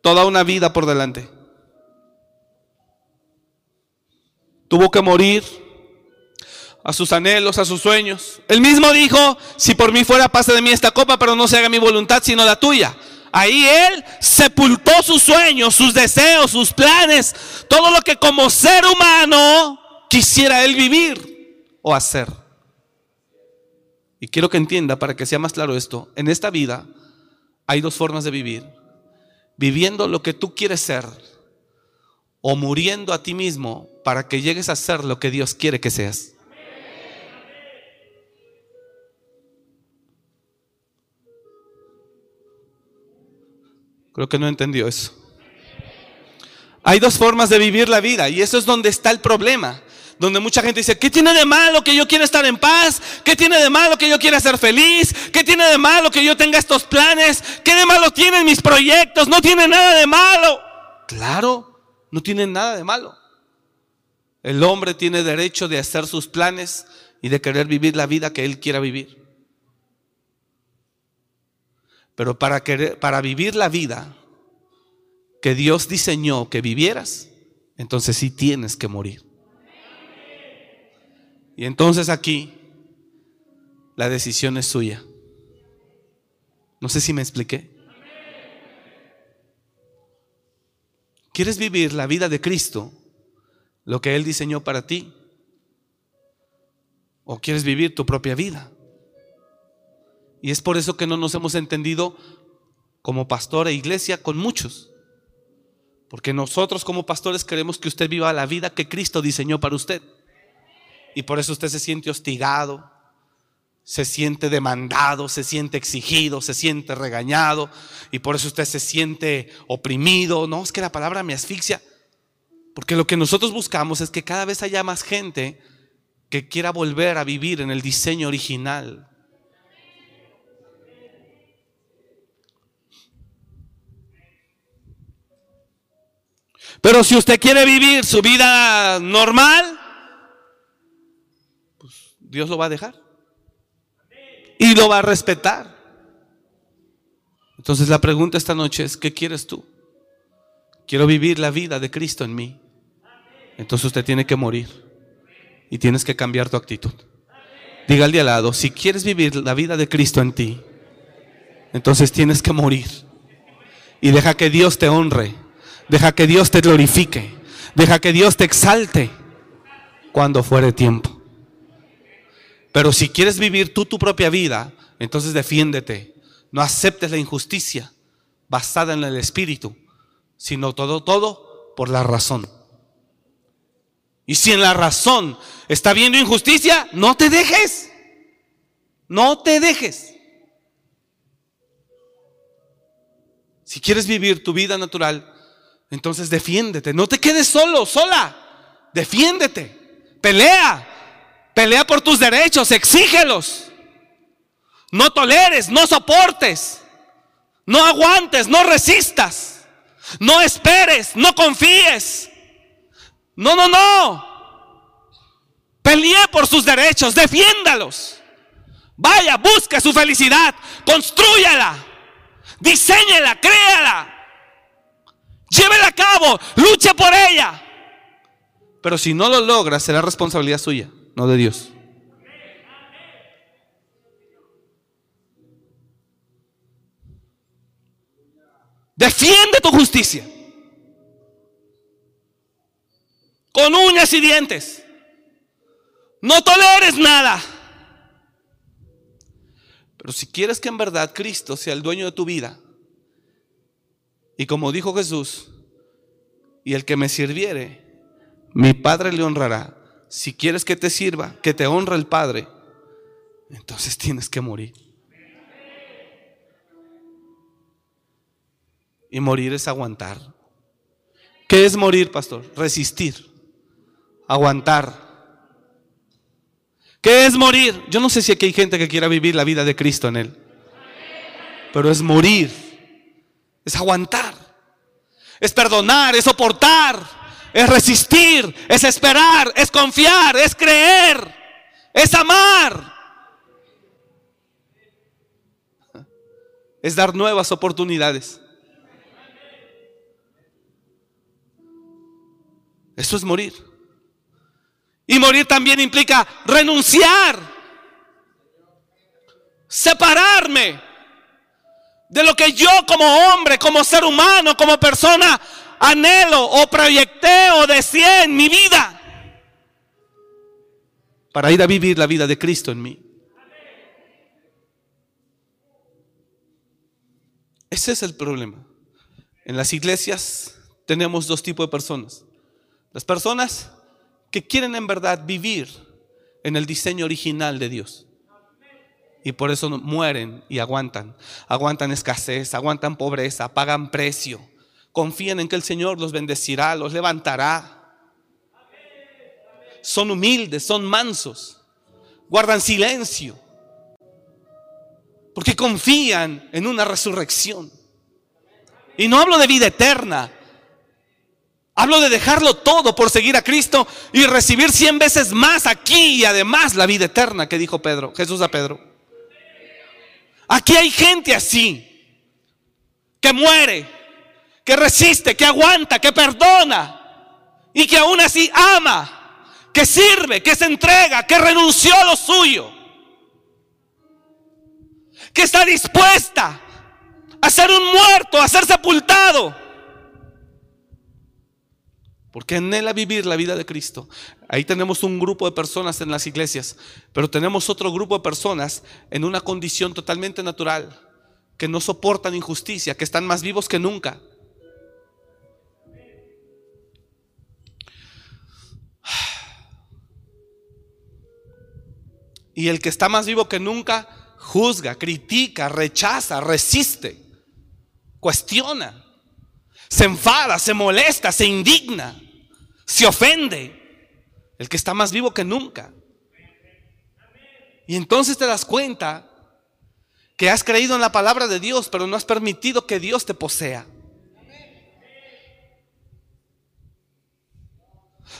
toda una vida por delante. Tuvo que morir a sus anhelos, a sus sueños. Él mismo dijo, si por mí fuera, pase de mí esta copa, pero no se haga mi voluntad, sino la tuya. Ahí él sepultó sus sueños, sus deseos, sus planes, todo lo que como ser humano quisiera él vivir o hacer. Y quiero que entienda, para que sea más claro esto, en esta vida hay dos formas de vivir. Viviendo lo que tú quieres ser o muriendo a ti mismo para que llegues a ser lo que Dios quiere que seas. Creo que no entendió eso. Hay dos formas de vivir la vida y eso es donde está el problema. Donde mucha gente dice, ¿qué tiene de malo que yo quiera estar en paz? ¿Qué tiene de malo que yo quiera ser feliz? ¿Qué tiene de malo que yo tenga estos planes? ¿Qué de malo tienen mis proyectos? No tiene nada de malo. Claro, no tiene nada de malo. El hombre tiene derecho de hacer sus planes y de querer vivir la vida que él quiera vivir. Pero para, querer, para vivir la vida que Dios diseñó que vivieras, entonces sí tienes que morir. Y entonces aquí la decisión es suya. No sé si me expliqué. ¿Quieres vivir la vida de Cristo, lo que Él diseñó para ti? ¿O quieres vivir tu propia vida? Y es por eso que no nos hemos entendido como pastor e iglesia con muchos. Porque nosotros como pastores queremos que usted viva la vida que Cristo diseñó para usted. Y por eso usted se siente hostigado, se siente demandado, se siente exigido, se siente regañado. Y por eso usted se siente oprimido. No, es que la palabra me asfixia. Porque lo que nosotros buscamos es que cada vez haya más gente que quiera volver a vivir en el diseño original Pero si usted quiere vivir su vida normal, pues Dios lo va a dejar. Y lo va a respetar. Entonces la pregunta esta noche es, ¿qué quieres tú? Quiero vivir la vida de Cristo en mí. Entonces usted tiene que morir. Y tienes que cambiar tu actitud. Diga al de al lado, si quieres vivir la vida de Cristo en ti, entonces tienes que morir. Y deja que Dios te honre Deja que Dios te glorifique. Deja que Dios te exalte cuando fuere tiempo. Pero si quieres vivir tú tu propia vida, entonces defiéndete. No aceptes la injusticia basada en el espíritu, sino todo, todo por la razón. Y si en la razón está viendo injusticia, no te dejes. No te dejes. Si quieres vivir tu vida natural, entonces defiéndete. No te quedes solo, sola. Defiéndete. Pelea. Pelea por tus derechos. Exígelos. No toleres, no soportes. No aguantes, no resistas. No esperes, no confíes. No, no, no. Pelee por sus derechos, defiéndalos. Vaya, busque su felicidad, construyala, diseñela, créala. Llévela a cabo, luche por ella. Pero si no lo logra, será responsabilidad suya, no de Dios. Defiende tu justicia. Con uñas y dientes. No toleres nada. Pero si quieres que en verdad Cristo sea el dueño de tu vida, y como dijo Jesús, y el que me sirviere, mi Padre le honrará. Si quieres que te sirva, que te honre el Padre, entonces tienes que morir. Y morir es aguantar. ¿Qué es morir, pastor? Resistir, aguantar. ¿Qué es morir? Yo no sé si aquí hay gente que quiera vivir la vida de Cristo en él. Pero es morir es aguantar, es perdonar, es soportar, es resistir, es esperar, es confiar, es creer, es amar. es dar nuevas oportunidades. Eso es morir. Y morir también implica renunciar, separarme de lo que yo como hombre, como ser humano, como persona anhelo o proyecté o deseé en mi vida para ir a vivir la vida de Cristo en mí. Ese es el problema. En las iglesias tenemos dos tipos de personas. Las personas que quieren en verdad vivir en el diseño original de Dios. Y por eso mueren y aguantan. Aguantan escasez, aguantan pobreza, pagan precio. Confían en que el Señor los bendecirá, los levantará. Son humildes, son mansos. Guardan silencio. Porque confían en una resurrección. Y no hablo de vida eterna. Hablo de dejarlo todo por seguir a Cristo y recibir cien veces más aquí y además la vida eterna que dijo Pedro, Jesús a Pedro. Aquí hay gente así, que muere, que resiste, que aguanta, que perdona y que aún así ama, que sirve, que se entrega, que renunció a lo suyo, que está dispuesta a ser un muerto, a ser sepultado porque anhela vivir la vida de Cristo. Ahí tenemos un grupo de personas en las iglesias, pero tenemos otro grupo de personas en una condición totalmente natural, que no soportan injusticia, que están más vivos que nunca. Y el que está más vivo que nunca juzga, critica, rechaza, resiste, cuestiona, se enfada, se molesta, se indigna se ofende. El que está más vivo que nunca. Y entonces te das cuenta que has creído en la palabra de Dios, pero no has permitido que Dios te posea.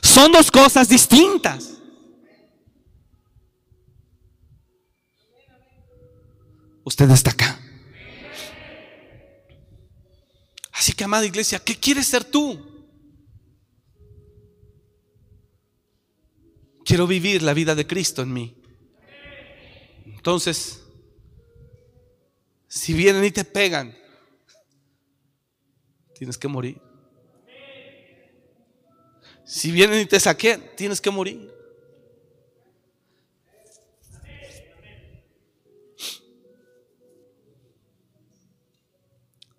Son dos cosas distintas. Usted está acá. Así que, amada iglesia, ¿qué quieres ser tú? Quiero vivir la vida de Cristo en mí. Entonces, si vienen y te pegan, tienes que morir. Si vienen y te saquean, tienes que morir.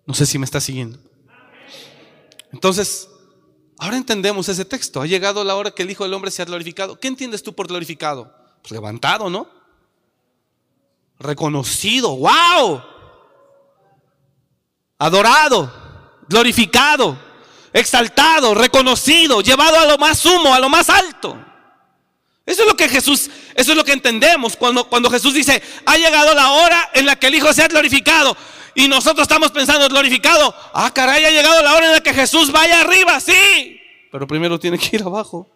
No sé si me está siguiendo. Entonces, Ahora entendemos ese texto. Ha llegado la hora que el Hijo del Hombre sea glorificado. ¿Qué entiendes tú por glorificado? Pues levantado, ¿no? Reconocido, wow. Adorado, glorificado, exaltado, reconocido, llevado a lo más sumo, a lo más alto. Eso es lo que Jesús, eso es lo que entendemos cuando, cuando Jesús dice, ha llegado la hora en la que el Hijo sea glorificado. Y nosotros estamos pensando, glorificado. Ah, caray, ha llegado la hora en la que Jesús vaya arriba, sí. Pero primero tiene que ir abajo.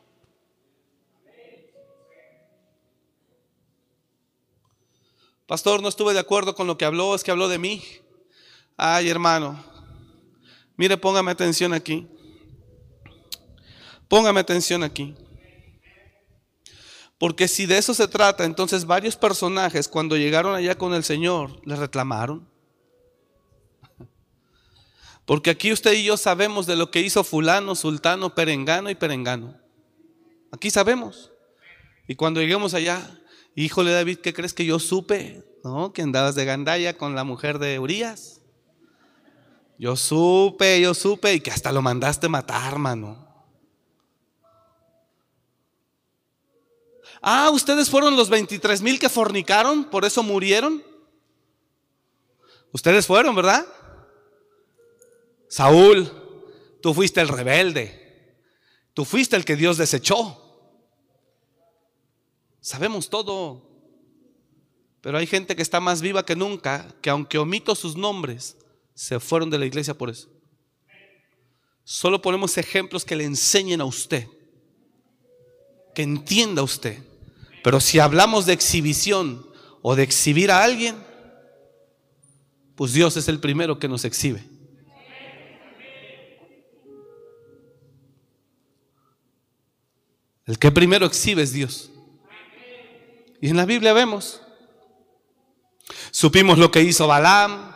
Pastor, no estuve de acuerdo con lo que habló, es que habló de mí. Ay, hermano. Mire, póngame atención aquí. Póngame atención aquí. Porque si de eso se trata, entonces varios personajes cuando llegaron allá con el Señor le reclamaron. Porque aquí usted y yo sabemos de lo que hizo fulano, sultano, perengano y perengano. Aquí sabemos. Y cuando lleguemos allá, híjole David, ¿qué crees que yo supe? ¿No? Que andabas de gandalla con la mujer de Urias. Yo supe, yo supe y que hasta lo mandaste matar, mano. Ah, ustedes fueron los 23 mil que fornicaron, por eso murieron. Ustedes fueron, ¿verdad? Saúl, tú fuiste el rebelde. Tú fuiste el que Dios desechó. Sabemos todo. Pero hay gente que está más viva que nunca, que aunque omito sus nombres, se fueron de la iglesia por eso. Solo ponemos ejemplos que le enseñen a usted, que entienda usted. Pero si hablamos de exhibición o de exhibir a alguien, Pues Dios es el primero que nos exhibe. El que primero exhibe es Dios. Y en la Biblia vemos. Supimos lo que hizo Balaam.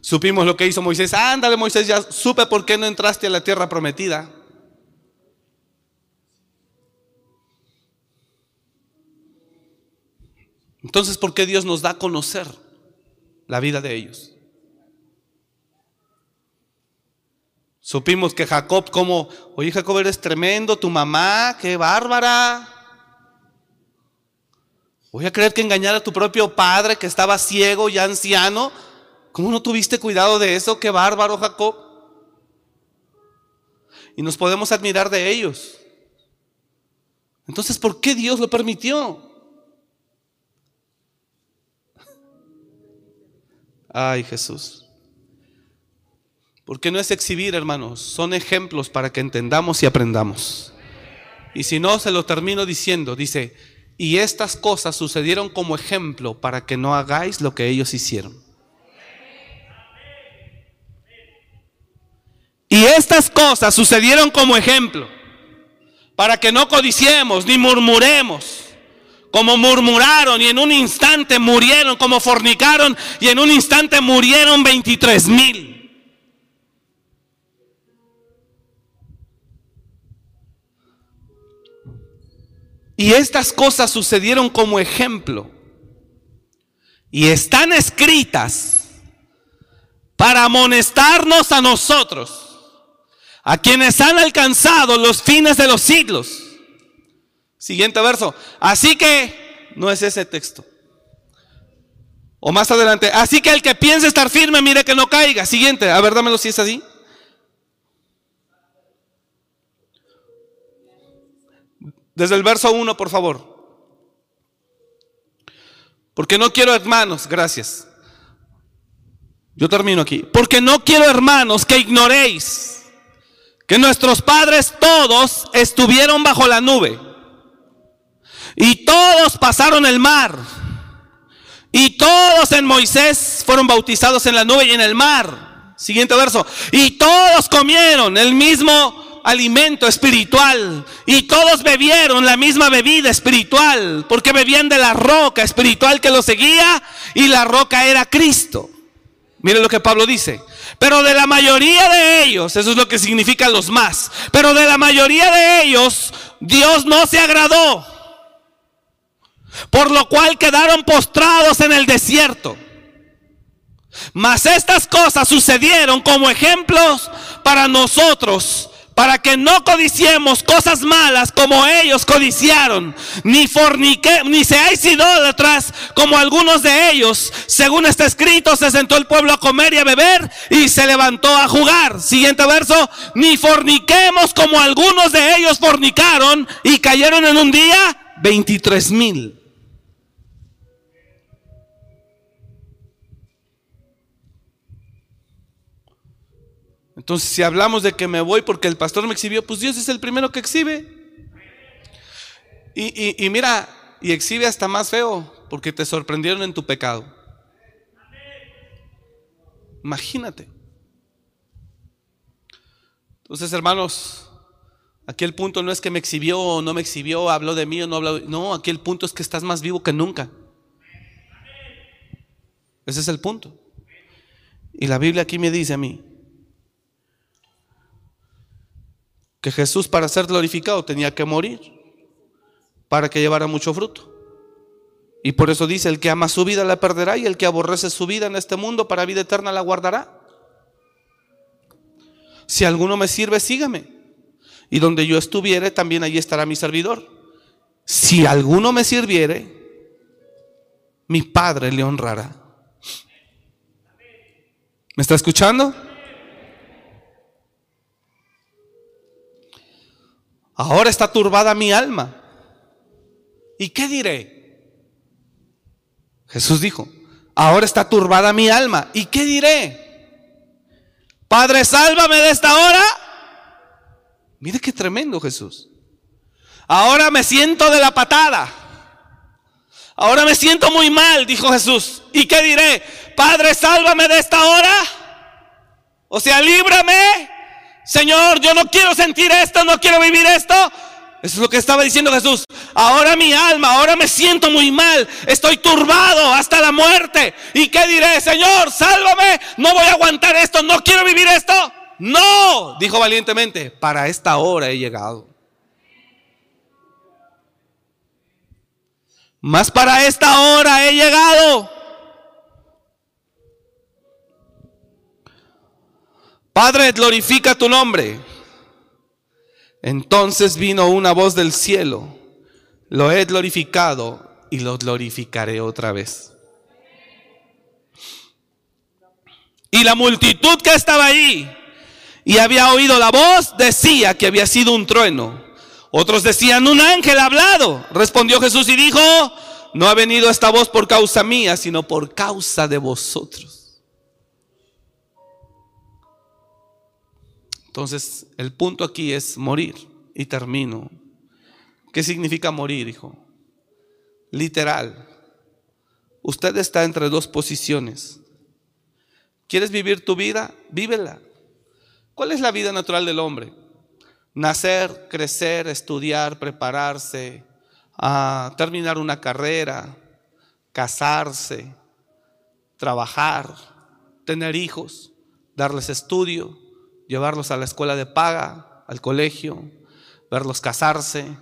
Supimos lo que hizo Moisés. Ándale, Moisés, ya supe por qué no entraste a la tierra prometida. Entonces, ¿por qué Dios nos da a conocer la vida de ellos? Supimos que Jacob, como, oye Jacob, eres tremendo, tu mamá, qué bárbara. Voy a creer que engañar a tu propio padre que estaba ciego y anciano. ¿Cómo no tuviste cuidado de eso? Qué bárbaro, Jacob. Y nos podemos admirar de ellos. Entonces, ¿por qué Dios lo permitió? Ay, Jesús. Porque no es exhibir, hermanos, son ejemplos para que entendamos y aprendamos. Y si no, se lo termino diciendo, dice, y estas cosas sucedieron como ejemplo para que no hagáis lo que ellos hicieron. Y estas cosas sucedieron como ejemplo para que no codiciemos ni murmuremos como murmuraron y en un instante murieron, como fornicaron y en un instante murieron 23 mil. Y estas cosas sucedieron como ejemplo y están escritas para amonestarnos a nosotros, a quienes han alcanzado los fines de los siglos. Siguiente verso. Así que, no es ese texto. O más adelante. Así que el que piense estar firme, mire que no caiga. Siguiente. A ver, dámelo si es así. Desde el verso 1, por favor. Porque no quiero, hermanos, gracias. Yo termino aquí. Porque no quiero, hermanos, que ignoréis que nuestros padres todos estuvieron bajo la nube y todos pasaron el mar. Y todos en Moisés fueron bautizados en la nube y en el mar. Siguiente verso. Y todos comieron el mismo alimento espiritual. Y todos bebieron la misma bebida espiritual. Porque bebían de la roca espiritual que los seguía. Y la roca era Cristo. Miren lo que Pablo dice. Pero de la mayoría de ellos, eso es lo que significa los más. Pero de la mayoría de ellos, Dios no se agradó por lo cual quedaron postrados en el desierto. Mas estas cosas sucedieron como ejemplos para nosotros, para que no codiciemos cosas malas como ellos codiciaron, ni fornique, ni seáis idólatras como algunos de ellos. Según está escrito, se sentó el pueblo a comer y a beber y se levantó a jugar. Siguiente verso, ni forniquemos como algunos de ellos fornicaron y cayeron en un día 23 mil. Entonces, si hablamos de que me voy porque el pastor me exhibió, pues Dios es el primero que exhibe. Y, mira, y exhibe hasta más feo, porque te sorprendieron en tu pecado. Imagínate. Entonces, hermanos, aquí el punto no es que me exhibió o no me exhibió, habló de mí o no habló. No, aquí el punto es que estás más vivo que nunca. Ese es el punto. Y la Biblia aquí me dice a mí, que Jesús para ser glorificado tenía que morir para que llevara mucho fruto. Y por eso dice, el que ama su vida la perderá y el que aborrece su vida en este mundo para vida eterna la guardará. Si alguno me sirve, sígame. Y donde yo estuviere, también allí estará mi servidor. Si alguno me sirviere, mi Padre le honrará. ¿Me está escuchando? Ahora está turbada mi alma. ¿Y qué diré? Jesús dijo, ahora está turbada mi alma. ¿Y qué diré? Padre, sálvame de esta hora. Mire qué tremendo Jesús. Ahora me siento de la patada. ahora me siento muy mal, dijo Jesús. ¿Y qué diré? Padre, sálvame de esta hora. O sea, líbrame. Señor, yo no quiero sentir esto, no quiero vivir esto. Eso es lo que estaba diciendo Jesús. Ahora mi alma, ahora me siento muy mal. Estoy turbado hasta la muerte. ¿Y qué diré? Señor, sálvame. No voy a aguantar esto. No quiero vivir esto. No, dijo valientemente. Para esta hora he llegado. Más para esta hora he llegado. Padre, glorifica tu nombre. Entonces vino una voz del cielo, lo he glorificado y lo glorificaré otra vez. Y la multitud que estaba ahí y había oído la voz decía que había sido un trueno. Otros decían, un ángel ha hablado. Respondió Jesús y dijo, no ha venido esta voz por causa mía, sino por causa de vosotros. Entonces, el punto aquí es morir. Y termino. ¿Qué significa morir, hijo? Literal. Usted está entre dos posiciones. ¿Quieres vivir tu vida? Vívela. ¿Cuál es la vida natural del hombre? Nacer, crecer, estudiar, prepararse, a terminar una carrera, casarse, trabajar, tener hijos, darles estudio, llevarlos a la escuela de paga, al colegio, verlos casarse,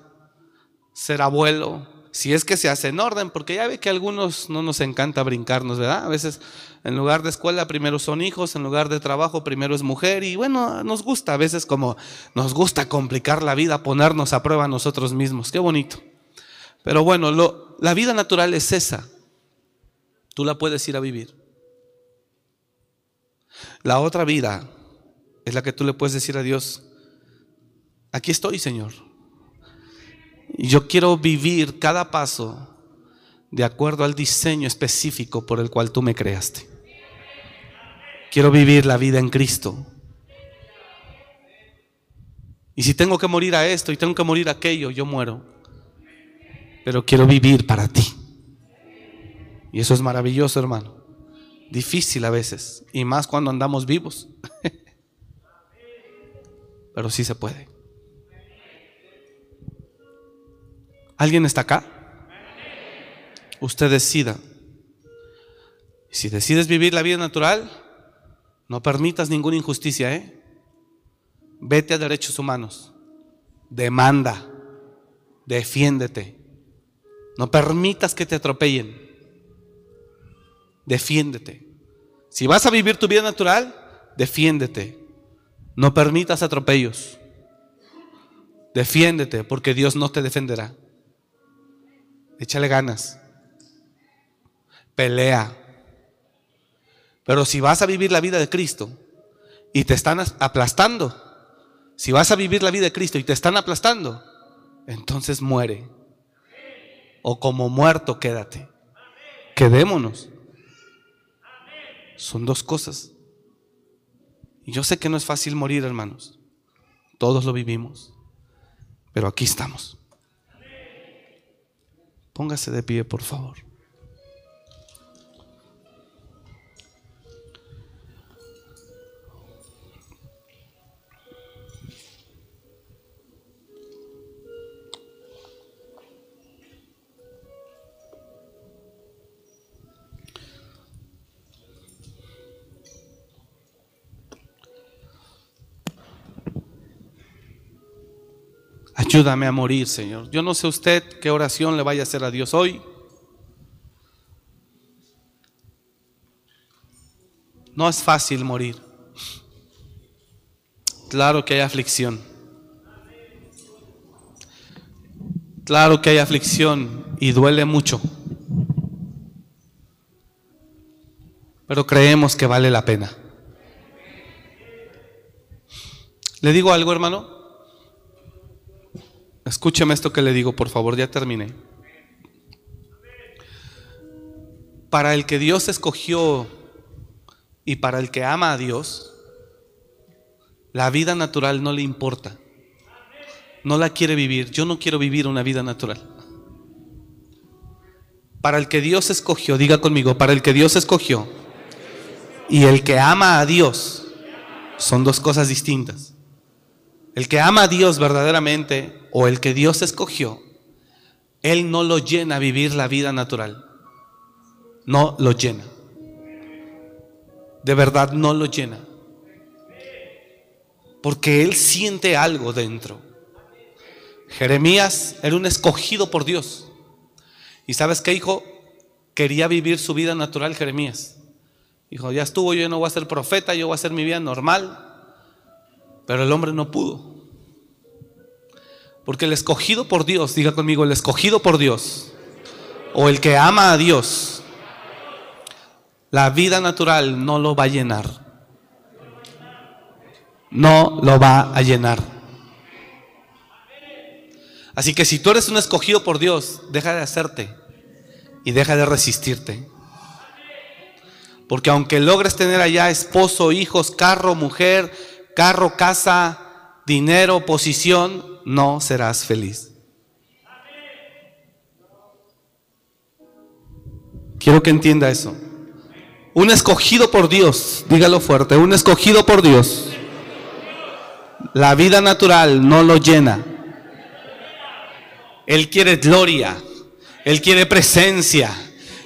ser abuelo, si es que se hace en orden, porque ya ve que a algunos no nos encanta brincarnos, ¿verdad? A veces en lugar de escuela primero son hijos, en lugar de trabajo primero es mujer y bueno, nos gusta a veces como nos gusta complicar la vida, ponernos a prueba nosotros mismos, qué bonito. Pero bueno, la vida natural es esa, tú la puedes ir a vivir. La otra vida es la que tú le puedes decir a Dios, aquí estoy, Señor. Yo quiero vivir cada paso de acuerdo al diseño específico por el cual tú me creaste. Quiero vivir la vida en Cristo. Y si tengo que morir a esto y tengo que morir a aquello, yo muero. Pero quiero vivir para ti. Y eso es maravilloso, hermano. Difícil a veces. Y más cuando andamos vivos. Pero sí se puede. ¿Alguien está acá? Usted decida. Si decides vivir la vida natural, no permitas ninguna injusticia, ¿eh? Vete a derechos humanos. Demanda. Defiéndete. No permitas que te atropellen. Defiéndete. Si vas a vivir tu vida natural, defiéndete. No permitas atropellos. Defiéndete porque Dios no te defenderá. Échale ganas. Pelea. Pero si vas a vivir la vida de Cristo y te están aplastando, si vas a vivir la vida de Cristo y te están aplastando, entonces muere. O como muerto quédate. Quedémonos. Son dos cosas. Y yo sé que no es fácil morir, hermanos. Todos lo vivimos. Pero aquí estamos. Póngase de pie, por favor. Ayúdame a morir, Señor. Yo no sé usted qué oración le vaya a hacer a Dios hoy. No es fácil morir. Claro que hay aflicción. Claro que hay aflicción y duele mucho. Pero creemos que vale la pena. ¿Le digo algo, hermano? Escúcheme esto que le digo, por favor, ya terminé. Para el que Dios escogió y para el que ama a Dios, la vida natural no le importa. No la quiere vivir. Yo no quiero vivir una vida natural. Para el que Dios escogió, diga conmigo, para el que Dios escogió y el que ama a Dios son dos cosas distintas. El que ama a Dios verdaderamente o el que Dios escogió, Él no lo llena a vivir la vida natural. No lo llena. De verdad no lo llena. Porque Él siente algo dentro. Jeremías era un escogido por Dios. ¿Y sabes qué, hijo? Quería vivir su vida natural Jeremías. Dijo, ya estuvo, yo no voy a ser profeta, yo voy a hacer mi vida normal. Pero el hombre no pudo. Porque el escogido por Dios, diga conmigo, el escogido por Dios, o el que ama a Dios, la vida natural no lo va a llenar. No lo va a llenar. Así que si tú eres un escogido por Dios, deja de hacerte y deja de resistirte. Porque aunque logres tener allá esposo, hijos, carro, mujer, carro, casa, dinero, posición, no serás feliz. Quiero que entienda eso. Un escogido por Dios, dígalo fuerte, un escogido por Dios. La vida natural no lo llena. Él quiere gloria, Él quiere presencia,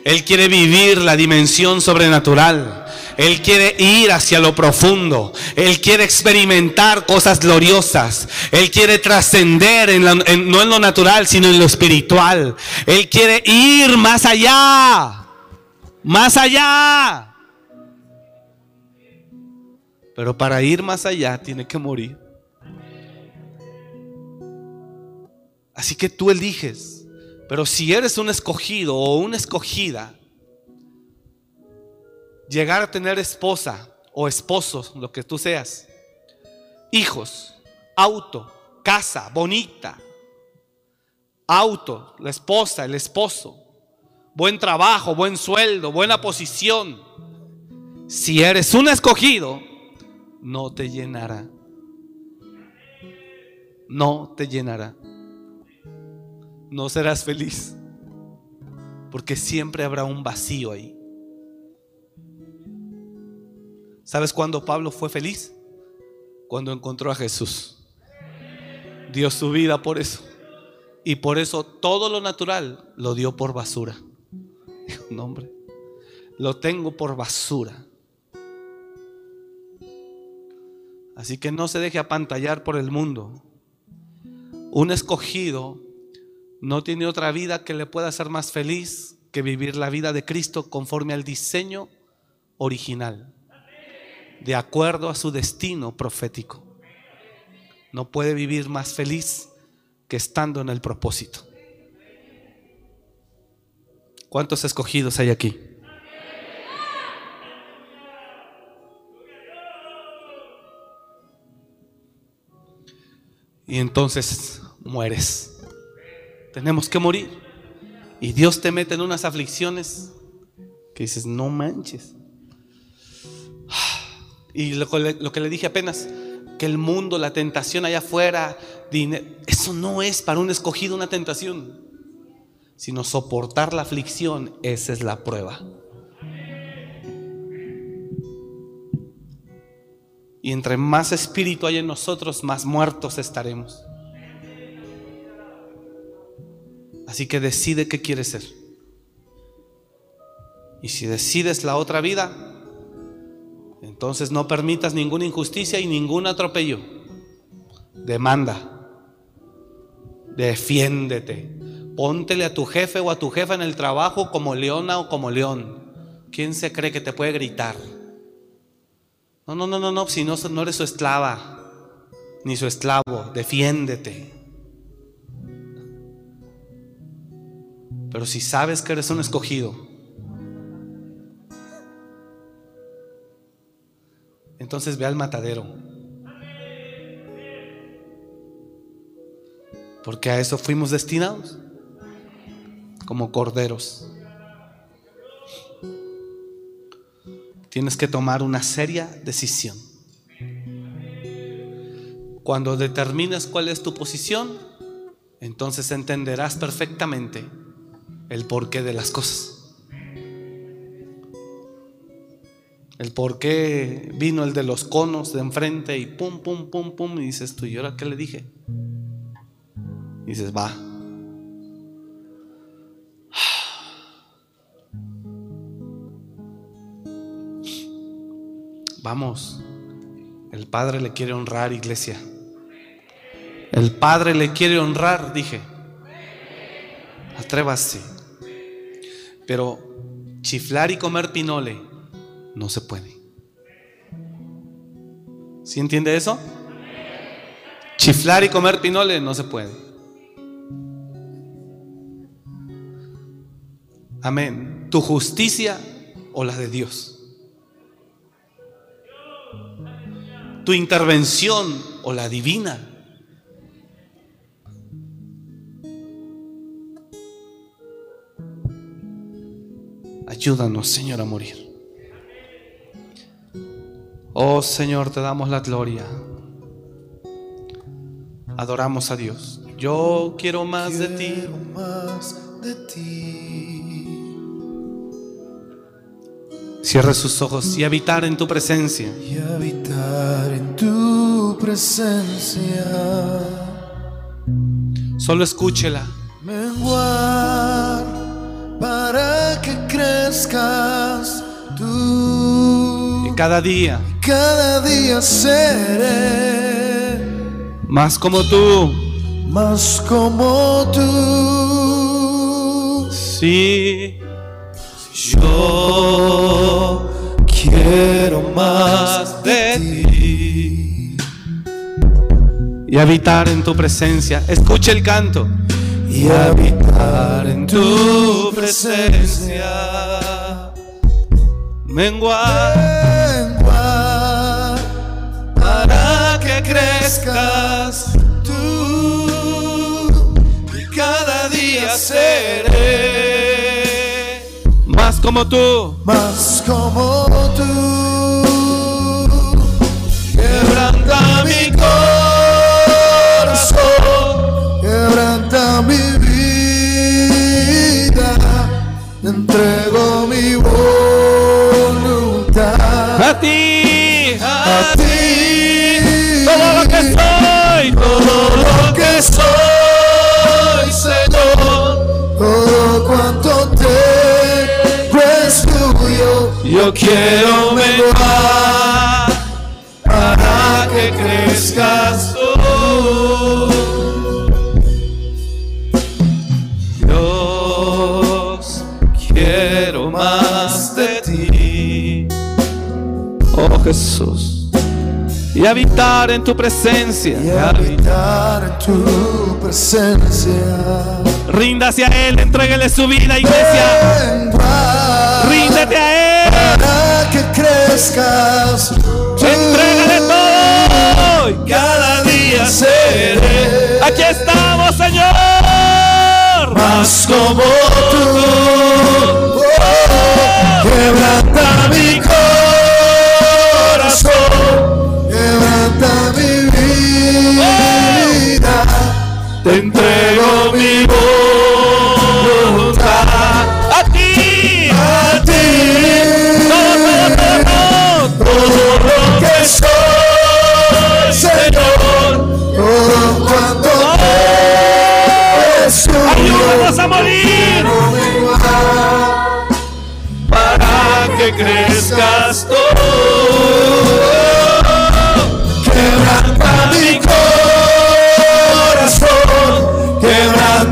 Él quiere vivir la dimensión sobrenatural. Él quiere ir hacia lo profundo. Él quiere experimentar cosas gloriosas. Él quiere trascender no en lo natural, sino en lo espiritual. Él quiere ir más allá. Más allá. Pero para ir más allá tiene que morir. Así que tú eliges. Pero si eres un escogido o una escogida, llegar a tener esposa o esposo, lo que tú seas, hijos, auto, casa bonita, auto, la esposa, el esposo, buen trabajo, buen sueldo, buena posición. Si eres un escogido, no te llenará. No te llenará. No serás feliz. Porque siempre habrá un vacío ahí. ¿Sabes cuándo Pablo fue feliz? Cuando encontró a Jesús. Dio su vida por eso. Y por eso todo lo natural lo dio por basura. No hombre, lo tengo por basura. Así que no se deje apantallar por el mundo. Un escogido no tiene otra vida que le pueda hacer más feliz que vivir la vida de Cristo conforme al diseño original de acuerdo a su destino profético. No puede vivir más feliz que estando en el propósito. ¿Cuántos escogidos hay aquí? Y entonces mueres. Tenemos que morir. Y Dios te mete en unas aflicciones que dices, no manches. Y lo, que le dije apenas, que el mundo, la tentación allá afuera, eso no es para un escogido una tentación, sino soportar la aflicción, esa es la prueba. Y entre más espíritu hay en nosotros, más muertos estaremos. Así que decide qué quieres ser. Y si decides la otra vida, entonces no permitas ninguna injusticia y ningún atropello. Demanda. Defiéndete. Póntele a tu jefe o a tu jefa en el trabajo como leona o como león. ¿Quién se cree que te puede gritar? No, no, no, no, no, si no, no eres su esclava, ni su esclavo, defiéndete. Pero si sabes que eres un escogido, entonces ve al matadero. Porque a eso fuimos destinados, como corderos. Tienes que tomar una seria decisión. Cuando determines cuál es tu posición, entonces entenderás perfectamente el porqué de las cosas. El por qué vino el de los conos de enfrente y pum, pum, pum, pum. Y dices tú, ¿y ahora qué le dije? Dices, va. Vamos. El Padre le quiere honrar, iglesia. El Padre le quiere honrar, dije. Atrévase. Pero chiflar y comer pinole no se puede. ¿Sí entiende eso? Chiflar y comer pinole no se puede. Amén. Tu justicia o la de Dios. Tu intervención o la divina. Ayúdanos, Señor, a morir. Oh Señor, te damos la gloria. Adoramos a Dios. Yo quiero más de ti. Más de ti. Cierre sus ojos y habitar en tu presencia. y habitar en tu presencia. Solo escúchela. Menguar para que crezcas tú. Y cada día, Cada día seré más como tú. más como tú. Sí. Yo quiero más de ti. Y habitar en tu presencia. Escuche el canto. y habitar en tu presencia. Menguar crezcas tú y cada día seré más como tú. más como tú. Quebranta mi corazón, quebranta mi vida, te entrego mi voluntad A ti. Soy, Señor, todo cuanto tengo es tuyo. Yo quiero menguar para que crezcas tú. Dios, quiero más de ti. Oh Jesús. Y habitar en tu presencia. y habitar en tu presencia. Ríndase a Él, entréguele su vida, iglesia. Ríndete a Él. para que crezcas. Entrégale todo. Y Cada día seré Aquí estamos, Señor. más como tú. Oh, quebranta mi corazón, Te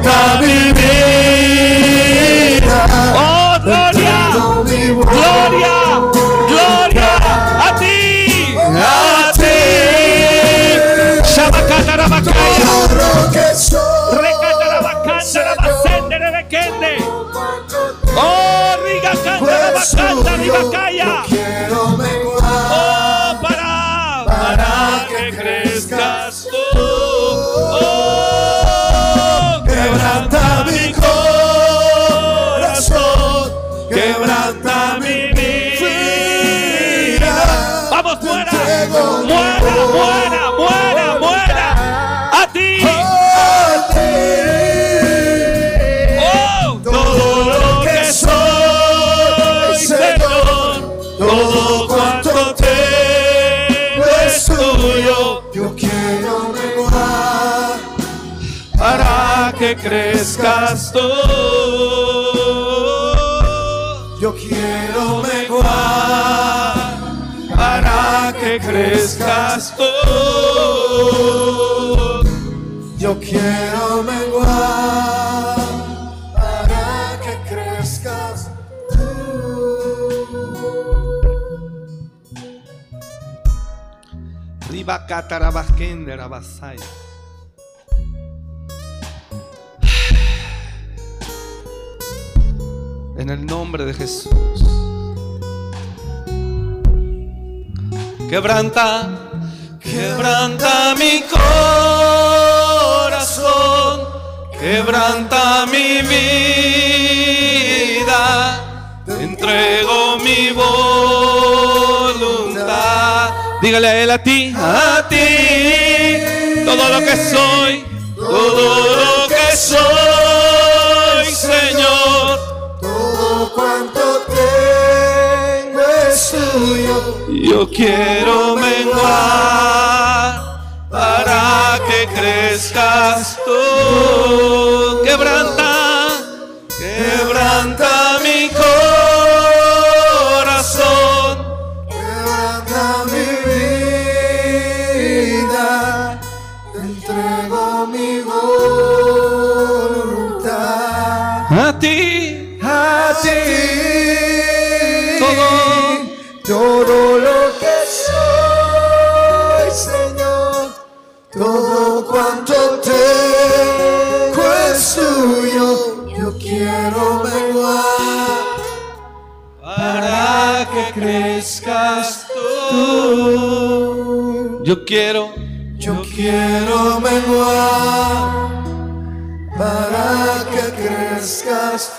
quebranta Yo quiero menguar para que crezcas tú. Yo quiero menguar para que crezcas tú. Riba catarabasquender abasaya. En el nombre de Jesús. Quebranta, quebranta mi corazón, quebranta mi vida, te entrego mi voluntad. Dígale a él a ti, a ti, todo lo que soy, todo lo que soy, Yo quiero menguar para que crezcas quiero, Yo quiero menguar para que crezcas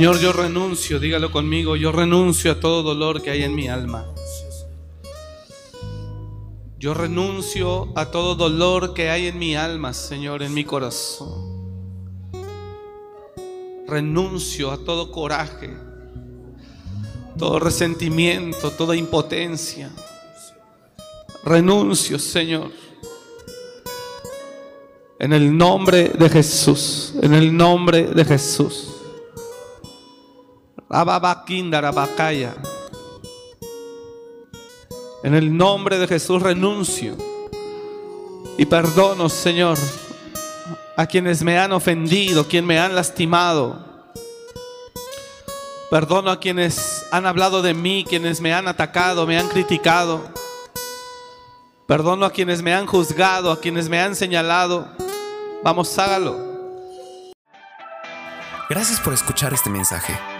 Señor, yo renuncio, dígalo conmigo, yo renuncio a todo dolor que hay en mi alma. Yo renuncio a todo dolor que hay en mi alma, Señor, en mi corazón. Renuncio a todo coraje, todo resentimiento, toda impotencia. Renuncio, Señor. En el nombre de Jesús, en el nombre de Jesús. Rababakindarabakaya. En el nombre de Jesús renuncio y perdono, Señor, a quienes me han ofendido, quienes me han lastimado. Perdono a quienes han hablado de mí, quienes me han atacado, me han criticado. Perdono a quienes me han juzgado, a quienes me han señalado. Vamos, hágalo. Gracias por escuchar este mensaje.